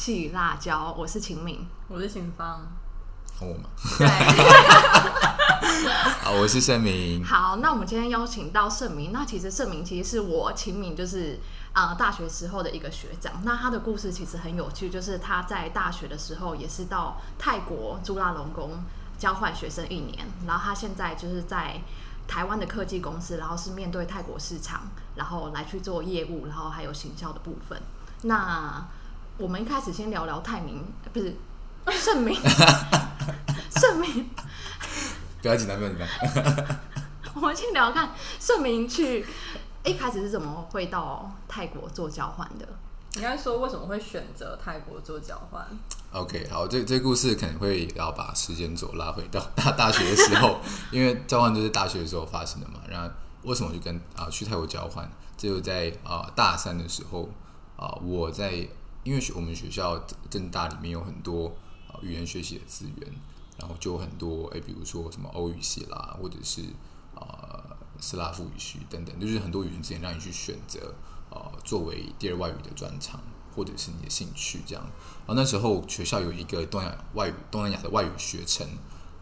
好，大家好，欢迎来到放弃辣椒，我是秦敏。我是秦芳，换我吗？对，好，我是盛明。好，那我们今天邀请到盛明，那其实盛明其实是我秦敏，就是呃大学时候的一个学长。那他的故事其实很有趣，就是他在大学的时候也是到泰国朱拉隆功交换学生一年，然后他现在就是在台湾的科技公司，然后是面对泰国市场，然后来去做业务，然后还有行销的部分。那我们一开始先聊聊泰明，呃不是 盛明，盛明。不要紧张，不要紧张。我们先聊聊看盛明去一开始是怎么会到泰国做交换的？应该说为什么会选择泰国做交换？OK，好，这这故事可能会要把时间轴拉回到大大学的时候，因为交换就是大学的时候发生的嘛。然后为什么就跟啊、去泰国交换？这就在啊、大三的时候啊、我在因为学我们学校正大里面有很多、语言学习的资源，然后就很多哎，比如说什么欧语系啦，或者是啊、斯拉夫语系等等，就是很多语言资源让你去选择呃作为第二外语的专长，或者是你的兴趣这样。然后那时候学校有一个东亚外语东南亚的外语学程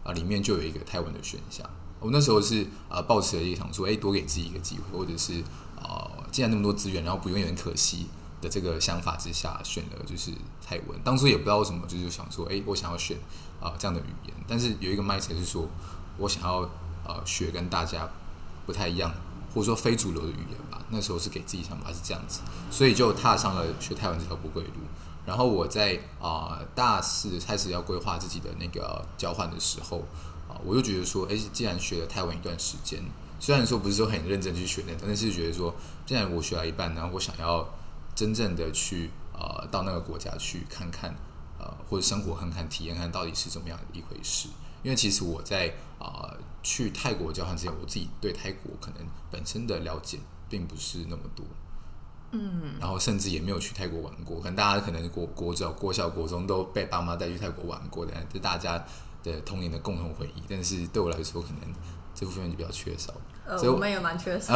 啊、里面就有一个泰文的选项。我那时候是啊，抱持了一个想说，哎，多给自己一个机会，或者是啊、既然那么多资源，然后不用有点可惜的这个想法之下，选了就是泰文。当初也不知道为什么，就是想说，哎，我想要选啊、这样的语言，但是有一个 mindset 是说，我想要呃学跟大家不太一样，或者说非主流的语言吧。那时候是给自己想法是这样子，所以就踏上了学泰文这条不归路。然后我在啊、大四开始要规划自己的那个交换的时候啊、我就觉得说，哎，既然学了泰文一段时间，虽然说不是说很认真去学那，但是觉得说，既然我学了一半，然后我想要真正的去呃到那个国家去看看，呃或者生活看看、体验看到底是怎么样的一回事。因为其实我在啊、去泰国交换之前，我自己对泰国可能本身的了解并不是那么多。嗯，然后甚至也没有去泰国玩过，可能大家可能国国小、国小、国中都被爸妈带去泰国玩过的，这大家的童年的共同回忆。但是对我来说，可能这部分就比较缺少。呃，所以我我们也蛮缺少。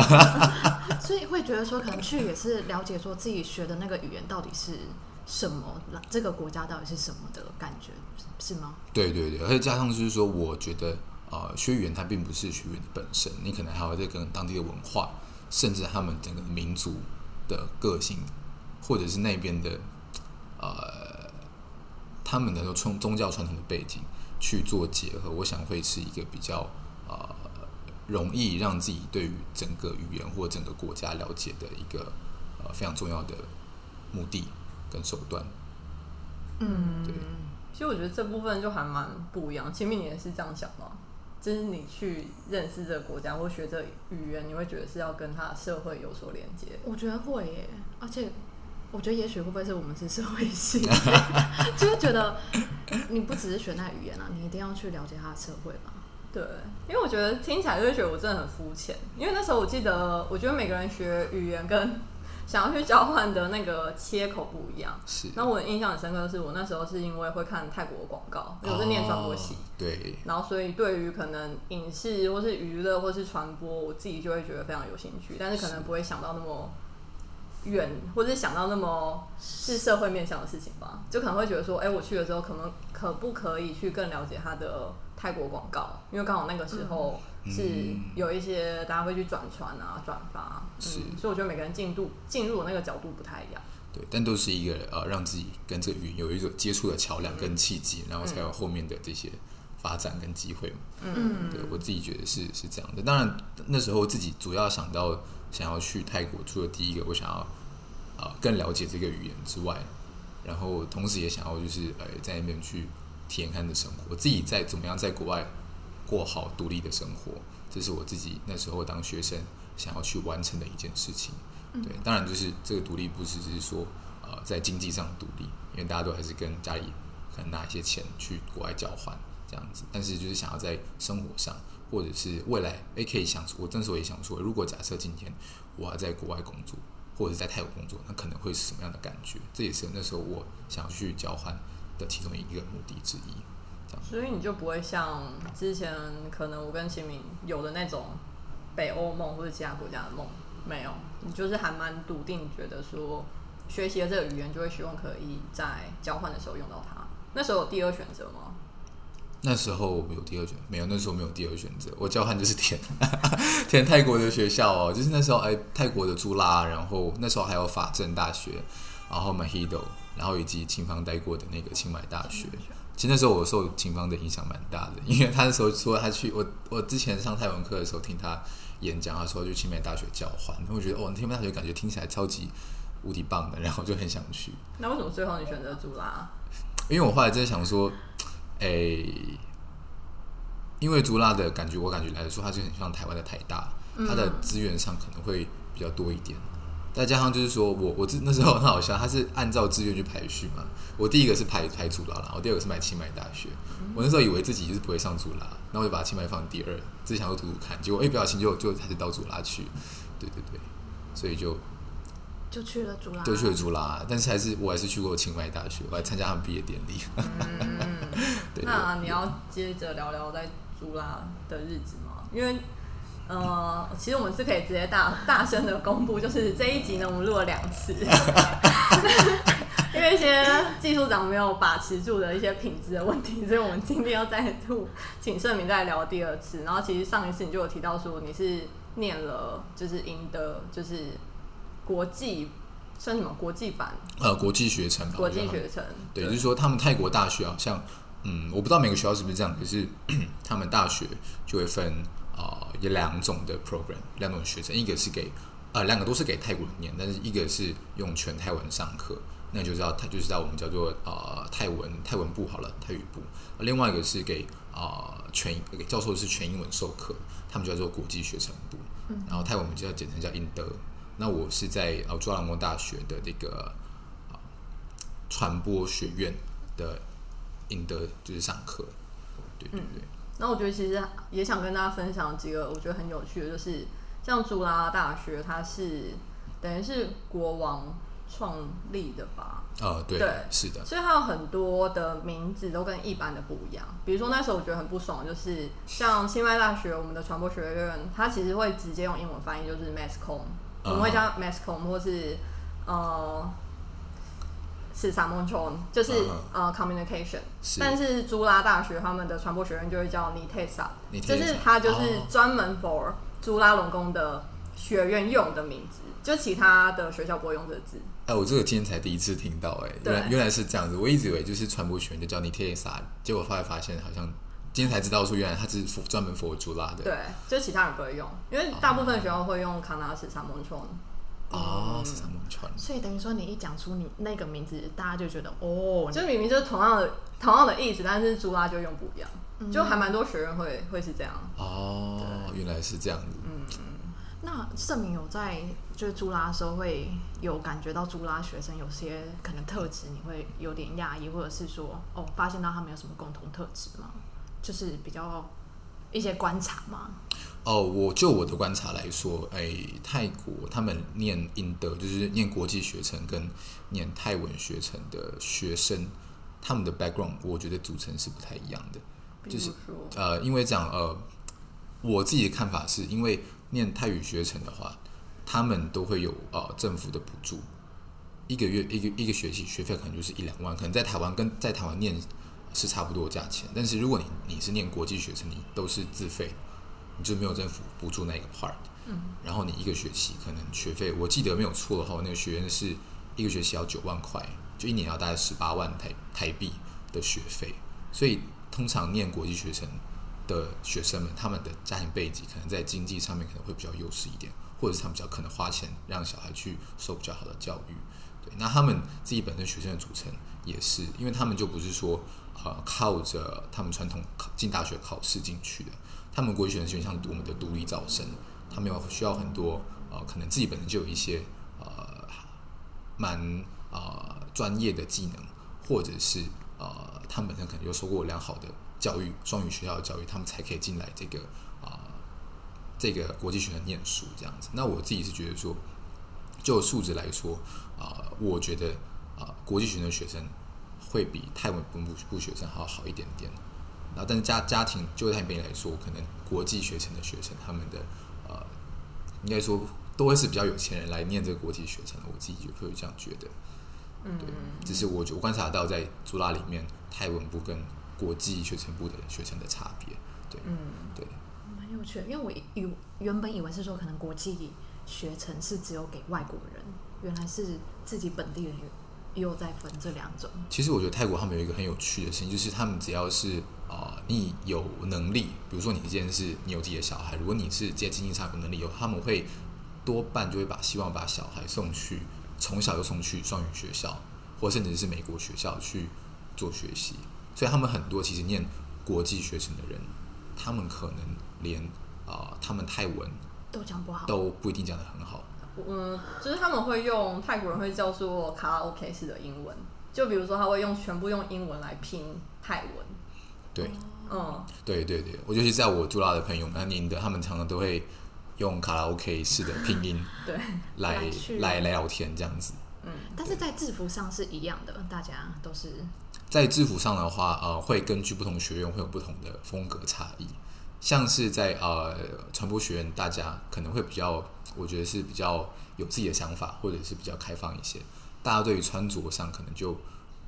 所以会觉得说，可能去也是了解说自己学的那个语言到底是什么，这个国家到底是什么的感觉，是吗？对对对，而且加上就是说，我觉得呃，学语言它并不是学语言的本身，你可能还会再跟当地的文化，甚至他们整个民族的个性，或者是那边的呃他们的宗宗教传统的背景去做结合，我想会是一个比较呃容易让自己对于整个语言或整个国家了解的一个呃非常重要的目的跟手段。嗯，对其实我觉得这部分就还蛮不一样。前面你也是这样想吗？就是你去认识这个国家或学这个语言，你会觉得是要跟他的社会有所连接。我觉得会耶，而且我觉得也许会不会是我们是社会系，就是觉得你不只是学那语言啊，你一定要去了解他的社会吧。对，因为我觉得听起来就会觉得我真的很肤浅。因为那时候我记得，我觉得每个人学语言跟 想要去交换的那个切口不一样。是，那我印象很深刻的是，我那时候是因为会看泰国的广告，因为我是念传播系。哦对，然后，所以对于可能影视或是娱乐或是传播，我自己就会觉得非常有兴趣，但是可能不会想到那么远，或者是想到那么是社会面向的事情吧。就可能会觉得说，哎，我去了之后，可能可不可以去更了解它的泰国广告？因为刚好那个时候是有一些大家会去转传啊、转发，是嗯，所以我觉得每个人进度进入的那个角度不太一样。对，但都是一个呃，让自己跟这个语言有一个接触的桥梁跟契机，然后才有后面的这些发展跟机会嘛。嗯，对我自己觉得是是这样的。当然那时候自己主要想到想要去泰国，除了第一个我想要啊、呃更了解这个语言之外，然后同时也想要就是呃在那边去体验看的生活，我自己在怎么样在国外过好独立的生活，这是我自己那时候当学生想要去完成的一件事情。对，当然就是这个独立不是只是说呃在经济上的独立，因为大家都还是跟家里可能拿一些钱去国外交换这样子，但是就是想要在生活上或者是未来，诶可以想，我那时候也想说，如果假设今天我要在国外工作，或者是在泰国工作，那可能会是什么样的感觉？这也是那时候我想要去交换的其中一个目的之一。这样，所以你就不会像之前可能我跟秦明有的那种北欧梦或者其他国家的梦，没有，你就是还蛮笃定，觉得说学习了这个语言，就会希望可以在交换的时候用到它。那时候有第二选择吗？那时候有第二选，没有，那时候没有第二选择。我交换就是填 填泰国的学校哦，就是那时候哎，泰国的朱拉，然后那时候还有法政大学，然后 Mahido，然后以及秦芳待过的那个清迈大学。其实那时候我受秦芳的影响蛮大的，因为他那时候说他去 我我之前上泰文课的时候听他演讲，他说去清迈大学交换，然后我觉得哦，清迈大学感觉听起来超级无敌棒的，然后就很想去。那为什么最后你选择朱拉？因为我后来真的想说。诶，因为朱拉的感觉，我感觉来说，它就很像台湾的台大，它的资源上可能会比较多一点。再加上就是说我我自那时候很好笑，他是按照志愿去排序嘛。我第一个是排排主拉，啦，我第二个是买清迈大学。我那时候以为自己就是不会上主拉，然后我就把清迈放第二，自己想说读读看。结果哎，不小心就就还是到主拉去。对对对，所以就。就去了主拉，就去了主拉，但是还是我还是去过清迈大学，我还参加他们毕业典礼。嗯，那你要接着聊聊在主拉的日子吗？因为呃，其实我们是可以直接大大声的公布，就是这一集呢，我们录了两次，因为一些技术长没有把持住的一些品质的问题，所以我们今天要再度请盛明再聊第二次。然后其实上一次你就有提到说你是念了，就是赢得就是。国际算什么国际版？呃，国际学程。国际学程。对，就是说他们泰国大学好像，嗯，我不知道每个学校是不是这样，可是 他们大学就会分啊，有两种的 program，两种学程，一个是给呃，两个都是给泰国人念，但是一个是用全泰文上课，那就叫他就是在我们叫做呃泰文泰文部好了，泰语部。另外一个是给啊全给教授是全英文授课，他们叫做国际学程部。嗯然后泰文我们就要简称叫印德。那我是在呃，朱拉蒙大学的这个啊传播学院的英德就是上课，对对对。那我觉得其实也想跟大家分享几个我觉得很有趣的，就是像朱拉大学，它是等于是国王创立的吧？呃，对，是的。所以它有很多的名字都跟一般的不一样。比如说那时候我觉得很不爽，就是像清迈大学我们的传播学院，它其实会直接用英文翻译，就是 Masscom。我们会叫 masscom 或是呃是 s a m o n t r o n 就是呃 communication，但是朱拉大学他们的传播学院就会叫 Nitesa，就是它就是专门 for 朱拉龙宫的学院用的名字，就其他的学校不会用这个字。哎，我这个今天才第一次听到，哎，原原来是这样子，我一直以为就是传播学院就叫 Nitesa，结果后来发现好像今天才知道说原来它是专门 for 朱拉的。对，就其他人不会用，因为大部分学校会用康纳斯萨蒙川。哦，是川。所以等于说你一讲出你那个名字，大家就觉得哦，就明明就是同样的同样的意思，但是朱拉就用不一样，就还蛮多学员会会是这样。哦，原来是这样子。嗯嗯。那盛明有在就是朱拉的时候会有感觉到朱拉学生有些可能特质，你会有点讶异，或者是说哦，发现到他们有什么共同特质吗？就是比较一些观察吗？哦，我就我的观察来说，哎，泰国他们念英德，就是念国际学程跟念泰文学程的学生，他们的 background 我觉得组成是不太一样的。就是呃，因为这样呃，我自己的看法是因为念泰语学程的话，他们都会有呃政府的补助，一个月一个一个学期学费可能就是一两万，可能在台湾跟在台湾念。是差不多价钱，但是如果你你是念国际学程，你都是自费，你就没有政府补助那个 part。嗯。然后你一个学期可能学费，我记得没有错的话，那个学院是一个学期要九万块，就一年要大概十八万台台币的学费。所以通常念国际学生的学生们，他们的家庭背景可能在经济上面可能会比较优势一点，或者是他们比较可能花钱让小孩去受比较好的教育。对，那他们自己本身学生的组成也是，因为他们就不是说。呃，靠着他们传统考进大学考试进去的，他们国际学生像我们的独立招生，他们有需要很多呃，可能自己本身就有一些呃蛮呃专业的技能，或者是呃他们本身可能有受过良好的教育，双语学校的教育，他们才可以进来这个啊这个国际学生念书这样子。那我自己是觉得说，就素质来说啊，我觉得啊国际学生的学生。会比泰文本部部学生还要好一点点，然后但是家家庭就泰边来说，可能国际学生的学生他们的呃，应该说都会是比较有钱人来念这个国际学程的。我自己就会这样觉得。嗯，对只是我我观察到在朱拉里面泰文部跟国际学程部的学生的差别。对，嗯，对，蛮有趣的，因为我以原本以为是说可能国际学程是只有给外国人，原来是自己本地人也有在分这两种。其实我觉得泰国他们有一个很有趣的事情，就是他们只要是啊、呃你有能力，比如说你这件事，你有自己的小孩，如果你是在经济上有能力，有他们会多半就会把希望把小孩送去从小就送去双语学校，或甚至是美国学校去做学习。所以他们很多其实念国际学程的人，他们可能连啊、呃他们泰文都讲不好，都不一定讲得很好。嗯，就是他们会用泰国人会叫做卡拉 OK 式的英文，就比如说他会用全部用英文来拼泰文，对，嗯，对对对，我尤其在我朱拉的朋友们，那您的他们常常都会用卡拉 OK 式的拼音 对，来来来聊天这样子。嗯。但是在制服上是一样的，大家都是。在制服上的话，呃，会根据不同学院会有不同的风格差异。像是在呃传播学院，大家可能会比较，我觉得是比较有自己的想法，或者是比较开放一些。大家对于穿着上可能就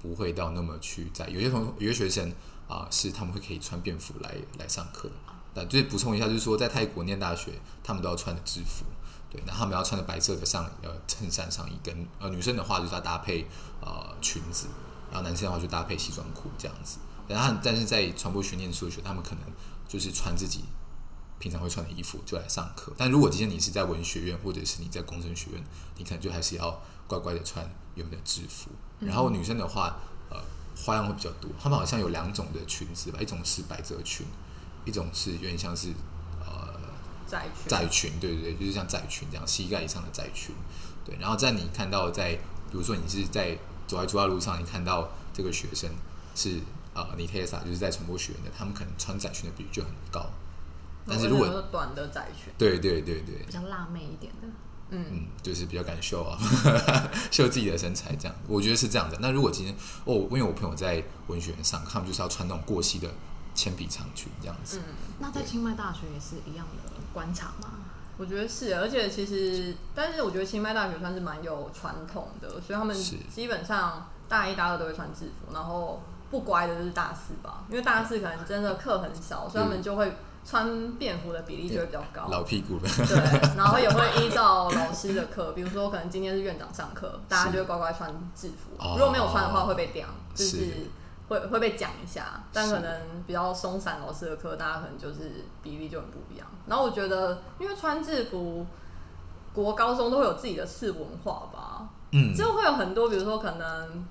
不会到那么去在。有些同有些学生啊、是他们会可以穿便服来来上课的。但就是补充一下，就是说在泰国念大学，他们都要穿的制服。对，那他们要穿的白色的上呃衬衫上衣，跟呃女生的话就是要搭配呃裙子，然后男生的话就搭配西装裤这样子。然后但是在传播学念书的学，他们可能就是穿自己平常会穿的衣服就来上课。但如果今天你是在文学院或者是你在工程学院，你可能就还是要乖乖的穿原本的制服。然后女生的话，呃，花样会比较多。她们好像有两种的裙子吧，一种是百褶裙，一种是有点像是呃窄裙，窄裙，对对对，就是像窄裙这样，膝盖以上的窄裙。对，然后在你看到在，比如说你是在走在主要路上，你看到这个学生是呃尼特萨，就是在传播学院的，他们可能穿窄裙的比率就很高。但是如果短的窄裙，对对对对比，较辣妹一点的。嗯，嗯，就是比较敢秀啊，秀自己的身材这样，我觉得是这样的。那如果今天哦，因为我朋友在文学院上，他们就是要穿那种过膝的铅笔长裙这样子。嗯那在清迈大学也是一样的观察吗？我觉得是，而且其实，但是我觉得清迈大学算是蛮有传统的，所以他们是基本上大一、大二都会穿制服，然后不乖的就是大四吧，因为大四可能真的课很少，所以他们就会穿便服的比例就会比较高。老屁股的，对，然后也会 依照老师的课，比如说可能今天是院长上课，大家就会乖乖穿制服。哦如果没有穿的话会被刁，就是是会会被讲一下。但可能比较松散老师的课，大家可能就是比例就很不一样。然后我觉得，因为穿制服，国高中都会有自己的次文化吧，嗯，就会有很多，比如说可能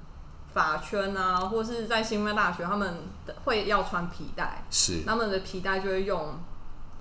法圈啊，或是在新闻大学，他们的会要穿皮带，是。他们的皮带就会用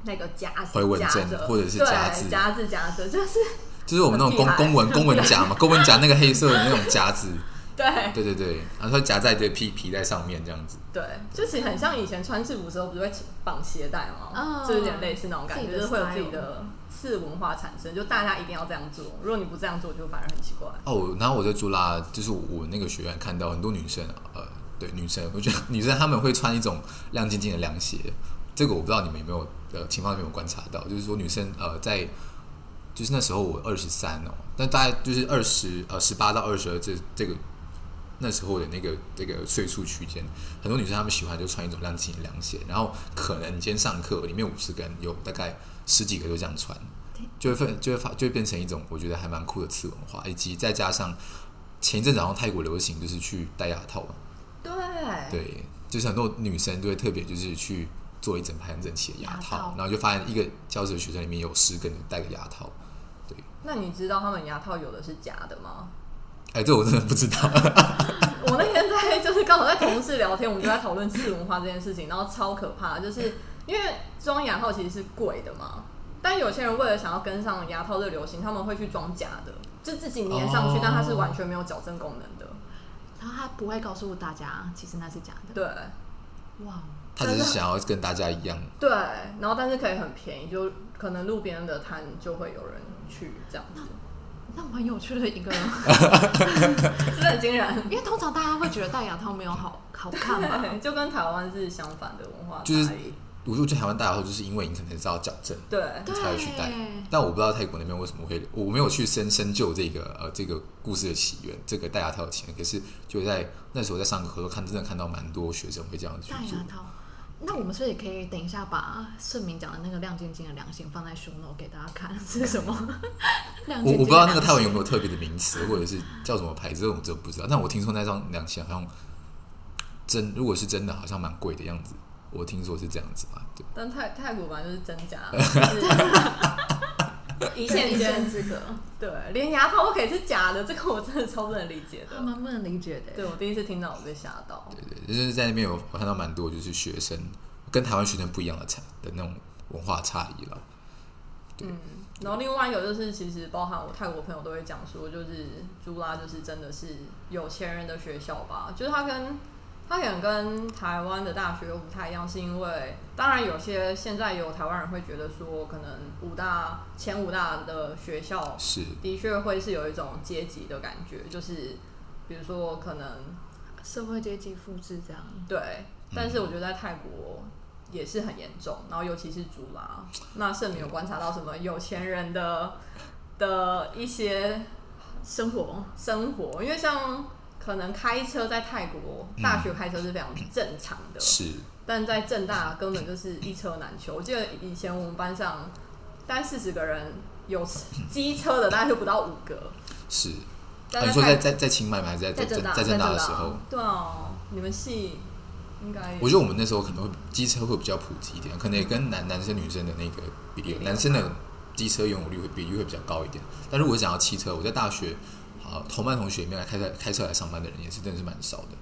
那个夹子夹着，针或者是夹子。夹子夹着，就是就是我们那种公公文公文夹嘛，公文夹那个黑色的那种夹子，对对对对，然后它夹在这个皮皮带上面这样子。对，就其实很像以前穿制服的时候，不是会绑鞋带吗？哦就有点类似那种感觉，就是会有自己的次文化产生，就大家一定要这样做，如果你不这样做，就反而很奇怪。哦，然后我在朱拉，就是我那个学院看到很多女生，呃，对女生，我觉得女生她们会穿一种亮晶晶的凉鞋，这个我不知道你们有没有呃情况有没有观察到，就是说女生呃在就是那时候我二十三哦，但大概就是二十呃十八到二十二这这个那时候的那个这个岁数区间，很多女生她们喜欢就穿一种亮晶晶的凉鞋，然后可能你今天上课里面五十个人有大概十几个都这样穿。就会分就会发就会变成一种我觉得还蛮酷的次文化，以及再加上前一阵子好像泰国流行就是去戴牙套嘛，对，对，就是很多女生都会特别就是去做一整排很整齐的牙套然后就发现一个教室的学生里面有十个人戴个牙套，对，那你知道他们牙套有的是假的吗？哎，这我真的不知道，我那天在就是刚好在同事聊天，我们就在讨论次文化这件事情，然后超可怕，就是因为装牙套其实是贵的嘛，但有些人为了想要跟上牙套的流行，他们会去装假的，就自己粘上去，哦但它是完全没有矫正功能的。然后他不会告诉大家，其实那是假的。对。哇，他只是想要跟大家一样，对，然后但是可以很便宜，就可能路边的摊就会有人去这样子，那很有趣的一个，是不是很惊人？因为通常大家会觉得戴牙套没有好好看嘛。就跟台湾是相反的文化就是。我就去台湾戴牙套，就是因为你可能是要矫正，对，你才会去戴。但我不知道泰国那边为什么会，我没有去深深究这个呃这个故事的起源，这个戴牙套的起源。可是就在那时候在上课的时候看，真的看到蛮多学生会这样去做戴牙。套。那我们是不是也可以等一下把盛明讲的那个亮晶晶的良心放在 show note 给大家看是什么？亮晶晶我我不知道那个良泰文有没有特别的名词，或者是叫什么牌子，我真的不知道。但我听说那张良心好像真，如果是真的，好像蛮贵的样子。我听说是这样子吧，对。但泰泰国版就是真假，就是一线一线间之隔，对，连牙套都可以是假的，这个我真的超不能理解的。他蛮不能理解的。对我第一次听到，我被吓到。对，就是在那边有我看到蛮多就是学生跟台湾学生不一样的差的那种文化差异了。嗯，然后另外一个就是，其实包含我泰国朋友都会讲说，就是朱拉就是真的是有钱人的学校吧，就是他跟他可能跟台湾的大学又不太一样，是因为当然有些现在有台湾人会觉得说，可能五大前五大的学校是，的确会是有一种阶级的感觉，就是比如说可能社会阶级复制这样。对，但是我觉得在泰国也是很严重，然后尤其是竹拉，那盛明有观察到什么有钱人的的一些生活生活，因为像可能开车在泰国大学开车是非常正常的，是，但在正大根本就是一车难求。我记得以前我们班上大概四十个人，有机车的大概就不到五个。是。但啊、你说在在在清迈吗？还是在在正大在正大的时候？对啊，你们系应该我觉得我们那时候可能会机车会比较普及一点，可能也跟男男生女生的那个比例，男生的机车拥有率会比例会比较高一点。但如果想要汽车，我在大学啊同班同学里面来开车开车来上班的人也是真的是蛮少的。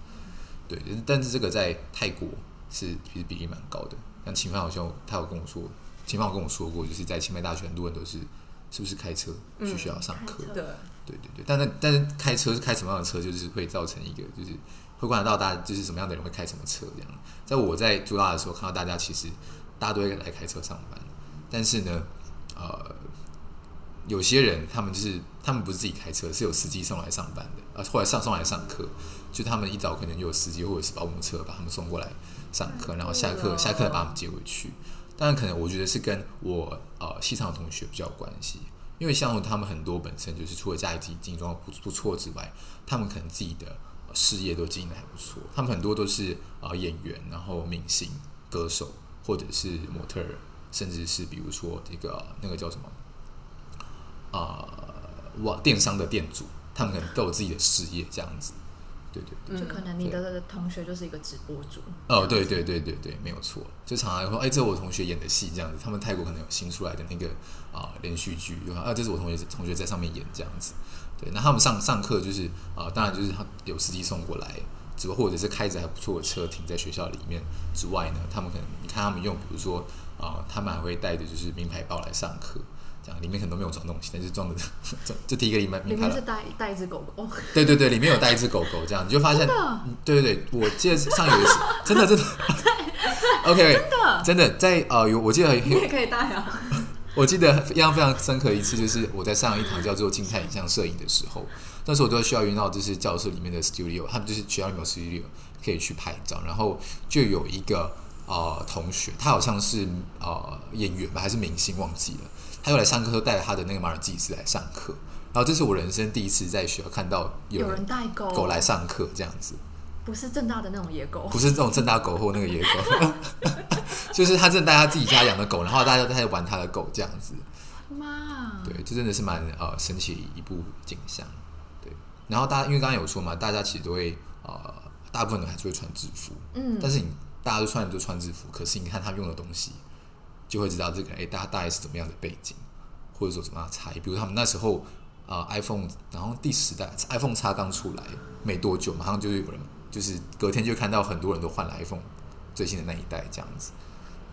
对，但是这个在泰国是其实比例蛮高的。像秦帆好像他有跟我说，秦帆有跟我说过，就是在清迈大学很多人都是是不是开车去学校上课？对。对对对，但是但是开车是开什么样的车，就是会造成一个就是会观察到大家就是什么样的人会开什么车这样。在我在朱拉的时候，看到大家其实大家都会来开车上班，但是呢，呃，有些人他们就是他们不是自己开车，是有司机送来上班的，呃，或者上送来上课，就他们一早可能就有司机或者是保姆车把他们送过来上课，然后下课下课再把他们接回去。当然，可能我觉得是跟我呃西藏的同学比较有关系。因为像他们很多本身就是除了家里自己经济状况不不错之外，他们可能自己的事业都经营的还不错。他们很多都是呃演员，然后明星、歌手，或者是模特儿，甚至是比如说这个那个叫什么啊网电商的店主，他们可能都有自己的事业这样子。对对对。就可能你的同学就是一个直播主。哦，对对对对对，没有错。就常常说，哎，这是我同学演的戏这样子。他们泰国可能有新出来的那个啊、连续剧，就啊，这是我同学同学在上面演这样子。对，那他们上上课就是啊、当然就是他有司机送过来，只不过或者是开着还不错的车停在学校里面之外呢，他们可能你看他们用，比如说啊、他们还会带着就是名牌包来上课。这样里面可能都没有装东西，但是装的这这第一个里面里名牌包面是带带一只狗狗，对对对，里面有带一只狗狗，这样你就发现，嗯对对对，我记得上有一次，真的真的，OK，真的？真的在呃有我记得你也可以带啊。我记得印象非常深刻一次，就是我在上一堂叫做静态影像摄影的时候，那时候我都需要用到就是教室里面的 studio，他们就是学校里面有 studio 可以去拍照，然后就有一个呃同学，他好像是呃演员吧还是明星忘记了，他又来上课，带着他的那个马尔济斯来上课，然后这是我人生第一次在学校看到有有人人带狗。狗来上课这样子。不是正大的那种野狗。不，是这种正大狗或那个野狗，就是他真的带他自己家养的狗，然后大家都在玩他的狗这样子。妈，对，这真的是蛮呃神奇的一部景象。对，然后大家因为刚刚有说嘛，大家其实都会呃，大部分人还是会穿制服，嗯，但是你大家都穿都穿制服，可是你看他用的东西，就会知道这个哎，大家大概是怎么样的背景，或者说怎么样的差异。比如他们那时候啊、呃 iPhone，然后第十代 iPhone 叉刚出来没多久，马上就有人就是隔天就看到很多人都换了 iPhone 最新的那一代这样子。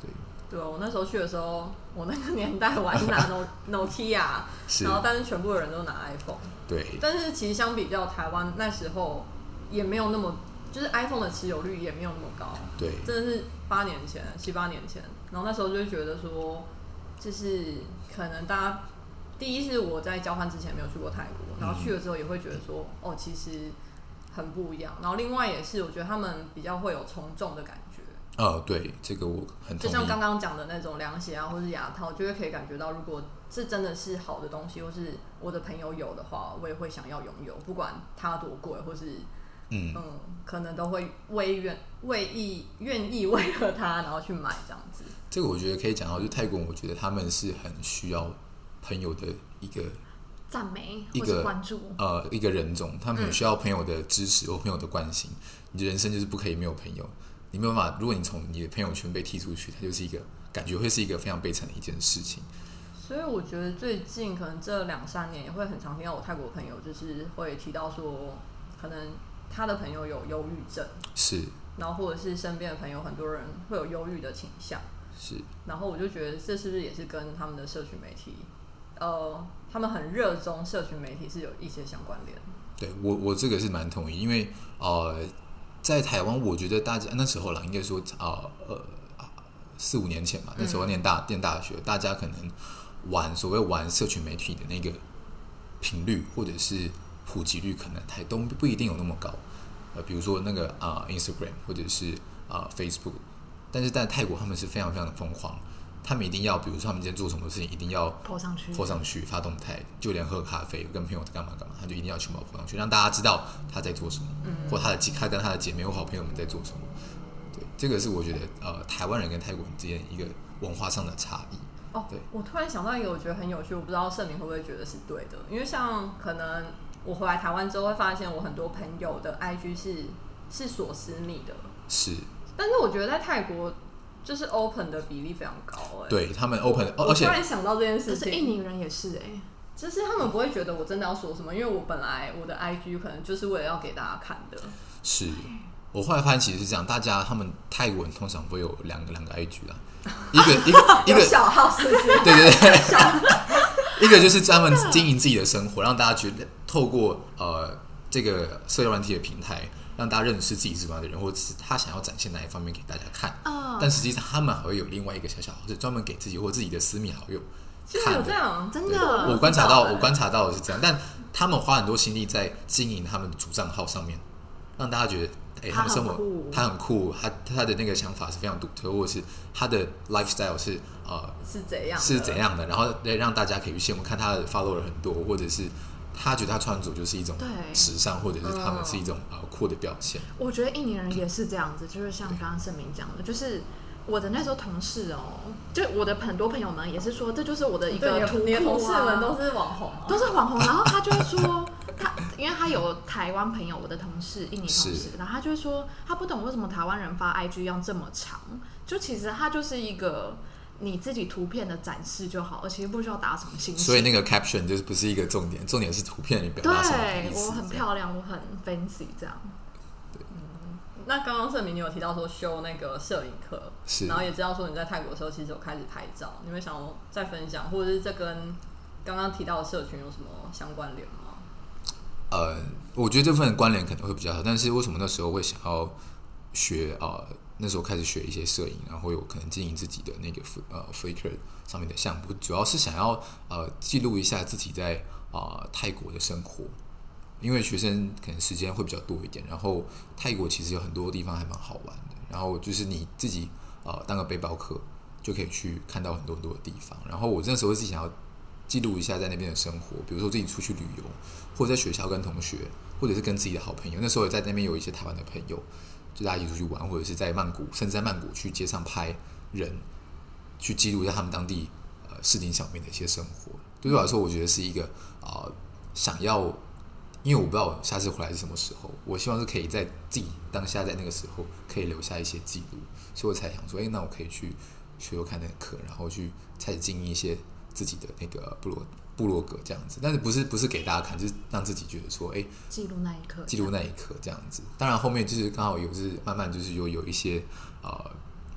对，对，我那时候去的时候，我那个年代我还是拿 No Nokia，是。然后但是全部的人都拿 iPhone，对，但是其实相比较台湾那时候也没有那么，就是 iPhone 的持有率也没有那么高，对，真的是八年前、七八年前，然后那时候就会觉得说，就是可能大家第一是我在交换之前没有去过泰国，然后去了之后也会觉得说，哦，其实很不一样。然后另外也是我觉得他们比较会有从众的感觉，哦，对，这个我很。就像刚刚讲的那种凉鞋啊，或是牙套，就会可以感觉到，如果这真的是好的东西，或是我的朋友有的话，我也会想要拥有，不管它多贵，或是嗯，嗯，可能都会为愿为意愿意为了它，然后去买这样子。这个我觉得可以讲到，就泰国，我觉得他们是很需要朋友的一个赞美一个或是关注，呃一个人种，他们很需要朋友的支持或朋友的关心。你的人生就是不可以没有朋友，你没有办法。如果你从你的朋友圈被踢出去，它就是一个感觉会是一个非常悲惨的一件事情。所以我觉得最近可能这两三年也会很常听到我泰国朋友就是会提到说，可能他的朋友有忧郁症，是然后或者是身边的朋友很多人会有忧郁的倾向。是，然后我就觉得这是不是也是跟他们的社群媒体，呃，他们很热衷社群媒体是有一些相关联。对我我这个是蛮同意，因为呃，在台湾，我觉得大家那时候啦，应该说呃呃四五年前吧，那时候念大念大学，大家可能玩所谓玩社群媒体的那个频率或者是普及率，可能还都不一定有那么高。呃，比如说那个啊、呃 Instagram 或者是啊、呃 Facebook，但是在泰国他们是非常非常的疯狂，他们一定要，比如说他们今天做什么事情，一定要泼上去，泼上去发动态，就连喝咖啡跟朋友在干嘛干嘛，他就一定要全部泼上去，让大家知道他在做什么，嗯或他的姐他跟他的姐妹或好朋友们在做什么。对，这个是我觉得呃台湾人跟泰国人之间一个文化上的差异。哦对，我突然想到一个，我觉得很有趣，我不知道盛明会不会觉得是对的，因为像可能我回来台湾之后会发现，我很多朋友的 IG 是是锁私密的，是，但是我觉得在泰国就是 open 的比例非常高、哎，对他们 open，哦而且突然想到这件事情，是印尼人也是哎、就是他们不会觉得我真的要说什么，因为我本来我的 IG 可能就是为了要给大家看的，是。我后来发现其实是这样，大家他们泰国人通常会有两个两个 IG 啊，一个一个一有个小号是不是？对对对，一个就是专门经营自己的生活，让大家觉得透过呃这个社交软体的平台，让大家认识自己是什么样的人，或者是他想要展现哪一方面给大家看。哦但实际上他们还会有另外一个小小号，是专门给自己或自己的私密好友就是看的。有这样，真的我观察到，我观察到的是这样，但他们花很多心力在经营他们的主账号上面，让大家觉得，哎、他们生活他很酷他酷，他他的那个想法是非常独特，或者是他的 lifestyle 是呃是怎样是怎？样的，然后让大家可以去羡慕，看他的 follower 很多，或者是他觉得他穿着就是一种对。时尚，或者是他们是一种呃酷的表现。我觉得印尼人也是这样子，就是像刚刚盛明讲的，就是我的那时候同事哦，就我的很多朋友们也是说，这就是我的一对，个图库、啊、你的同事们都是网红吗？都是网红，然后他就会说他，因为他有台湾朋友，我的同事印尼同事，然后他就会说他不懂为什么台湾人发 IG 要这么长，就其实他就是一个你自己图片的展示就好，而且不需要打什么星星。所以那个 caption 就是不是一个重点，重点是图片你表达什么意思。对我很漂亮，我很 fancy 这样。那刚刚盛明你有提到说修那个摄影课，是然后也知道说你在泰国的时候其实有开始拍照，你会想要再分享，或者是这跟刚刚提到的社群有什么相关联吗？呃，我觉得这份关联可能会比较好，但是为什么那时候会想要学呃，那时候开始学一些摄影，然后有可能经营自己的那个呃 Flickr 上面的项目，主要是想要呃记录一下自己在啊、呃泰国的生活，因为学生可能时间会比较多一点，然后泰国其实有很多地方还蛮好玩的，然后就是你自己呃当个背包客就可以去看到很多很多的地方，然后我那时候是想要记录一下在那边的生活，比如说自己出去旅游，或者在学校跟同学，或者是跟自己的好朋友。那时候也在那边有一些台湾的朋友，就大家一起出去玩，或者是在曼谷，甚至在曼谷去街上拍人，去记录一下他们当地呃市井小民的一些生活。对我来说，我觉得是一个啊、想要，因为我不知道下次回来是什么时候，我希望是可以在自己当下在那个时候可以留下一些记录，所以我才想说，哎、那我可以去学学看那个课，然后去开始经营一些自己的那个部落部落格这样子，但是不是不是给大家看，就是让自己觉得说，哎、记录那一刻，记录那一刻这样子。当然后面就是刚好有是慢慢就是有有一些呃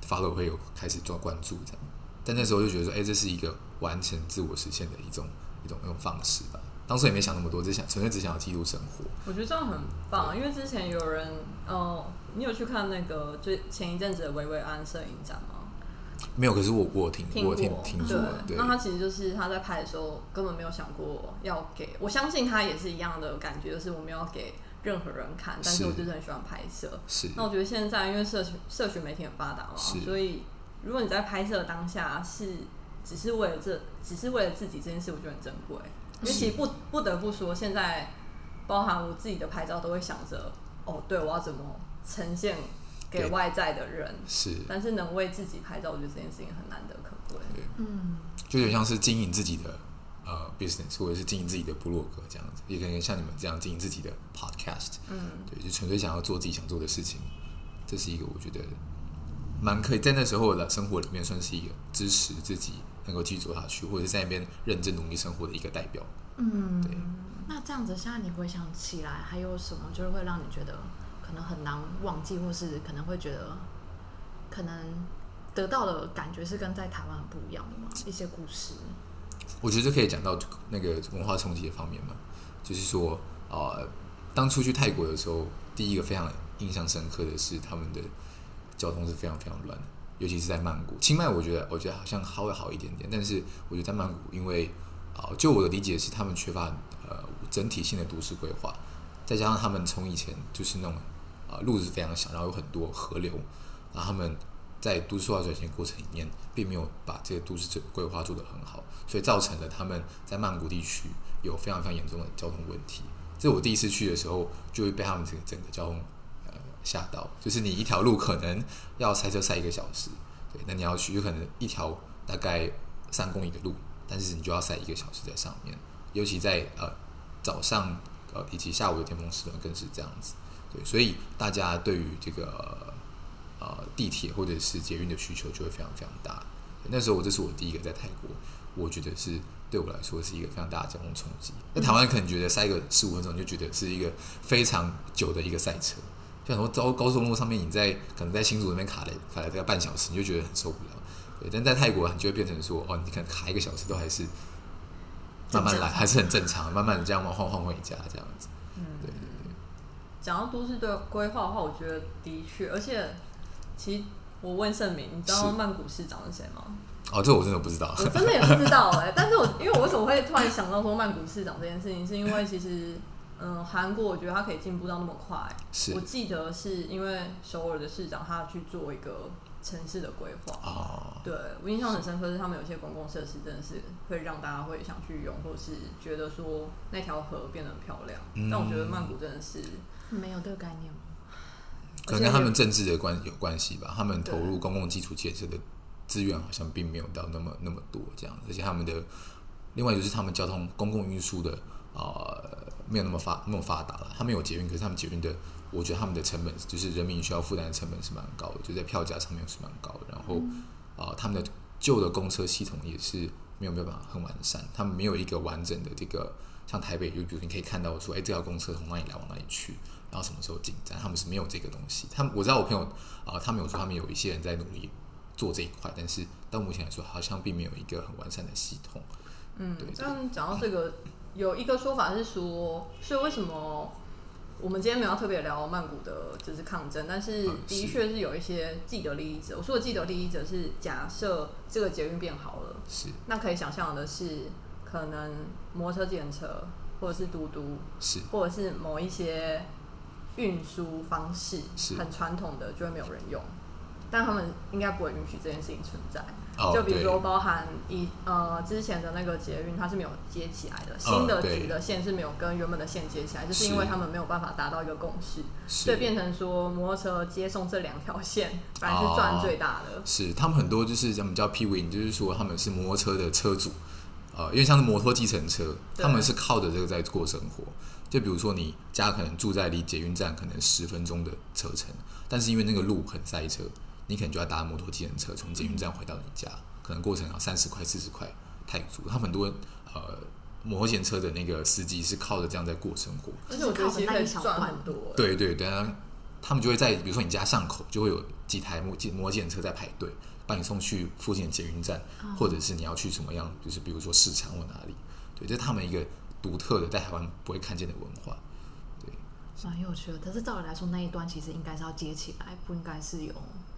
follow 会有开始做关注这样，但那时候就觉得说，哎、这是一个完成自我实现的一种一种一种方式吧。当时也没想那么多，只想纯粹只想要记录生活。我觉得这样很棒，因为之前有人，哦，你有去看那个最前一阵子的薇薇安摄影展吗？没有，可是我我有听听过。听听说了，对。那他其实就是他在拍的时候根本没有想过要给，我相信他也是一样的感觉，就是我们要给任何人看，但是是。我就是很喜欢拍摄。是。那我觉得现在因为社群社群媒体很发达嘛，所以如果你在拍摄当下是只是为了这，只是为了自己这件事，我觉得很珍贵。因为其实不不得不说，现在包含我自己的拍照，都会想着哦，对我要怎么呈现给给外在的人。是，但是能为自己拍照，我觉得这件事情很难得可贵。对。嗯，就有点像是经营自己的呃 business，或者是经营自己的部落格这样子，也可能像你们这样经营自己的 podcast，嗯，对，就纯粹想要做自己想做的事情，这是一个我觉得蛮可以在那时候的生活里面算是一个支持自己能够继续做下去，或者是在那边认真努力生活的一个代表。嗯。对，那这样子，现在你回想起来，还有什么就是会让你觉得可能很难忘记，或是可能会觉得可能得到的感觉是跟在台湾不一样的吗？一些故事，我觉得可以讲到那个文化冲击的方面嘛，就是说，呃，当初去泰国的时候，第一个非常印象深刻的是他们的交通是非常非常乱的，尤其是在曼谷。清迈我觉得我觉得好像稍微好一点点，但是我觉得在曼谷，因为啊、就我的理解是他们缺乏呃整体性的都市规划，再加上他们从以前就是那种啊、路子非常小，然后有很多河流，然后他们在都市化转型过程里面，并没有把这个都市规划做得很好，所以造成了他们在曼谷地区有非常非常严重的交通问题。这我第一次去的时候，就会被他们这个整个交通呃吓到，就是你一条路可能要塞车塞一个小时，对，那你要去有可能一条大概三公里的路，但是你就要塞一个小时在上面，尤其在呃早上呃以及下午的巅峰时段更是这样子，对，所以大家对于这个呃地铁或者是捷运的需求就会非常非常大。那时候我这是我第一个在泰国，我觉得是对我来说是一个非常大的交通冲击。那台湾可能觉得塞个十五分钟，你就觉得是一个非常久的一个赛车。像很多高高速公路上面，你在可能在新竹那边卡了卡了大概半小时，你就觉得很受不了。对，但在泰国你就会变成说，哦，你可能卡一个小时都还是慢慢来，还是很正常，慢慢的这样晃晃回家这样子。讲到都市的规划的话，我觉得的确，而且其实我问盛明，你知道曼谷市长是谁吗？哦，这我真的不知道。我真的也不知道哎、但是我因为我为什么会突然想到说曼谷市长这件事情，是因为其实嗯，韩国我觉得它可以进步到那么快，是我记得是因为首尔的市长他去做一个城市的规划。哦，对我印象很深刻是他们有些公共设施真的是会让大家会想去用，或是觉得说那条河变得很漂亮。嗯但我觉得曼谷真的是没有这个概念吗？可能跟他们政治的关有关系吧。他们投入公共基础建设的资源好像并没有到那么那么多这样，而且他们的另外就是他们交通公共运输的呃没有那么发那么发达了。他们有捷运，可是他们捷运的，我觉得他们的成本就是人民需要负担的成本是蛮高的，就在票价上面是蛮高的。然后啊、呃他们的旧的公车系统也是没有没有办法很完善，他们没有一个完整的这个像台北，就比如你可以看到说，哎，这条公车从哪里来往哪里去，然后什么时候进站，他们是没有这个东西。他们我知道我朋友啊、他们有说他们有一些人在努力做这一块，但是到目前来说，好像并没有一个很完善的系统。嗯对，但讲到这个，有一个说法是说，所以为什么我们今天没有特别聊曼谷的就是抗争，但是嗯的确是有一些既得利益者。我说的既得利益者是假设这个捷运变好了，是那可以想象的是，可能摩托车、电车或者是嘟嘟，是或者是某一些运输方式是。很传统的，就会没有人用。但他们应该不会允许这件事情存在。哦，就比如说包含以呃之前的那个捷运，它是没有接起来的，新的哦对。直的线是没有跟原本的线接起来，就是因为他们没有办法达到一个共识，所以变成说摩托车接送这两条线，反而是赚最大的。是他们很多就是他们叫 P Win，就是说他们是摩托车的车主，呃，因为像是摩托计程车，他们是靠着这个在过生活。就比如说你家可能住在离捷运站可能十分钟的车程，但是因为那个路很塞车，你可能就要搭摩托计程车从捷运站回到你家，可能过程要三十块、四十块泰铢。他们很多呃摩托车的那个司机是靠着这样在过生活。而且我觉得其实可以赚很多、欸。对对对，啊他们就会在比如说你家巷口就会有几台摩摩托车在排队，把你送去附近的捷运站，或者是你要去什么样，就是比如说市场或哪里，对，这是他们一个独特的在台湾不会看见的文化。对蛮有趣的。但是照理来说，那一端其实应该是要接起来，不应该是有。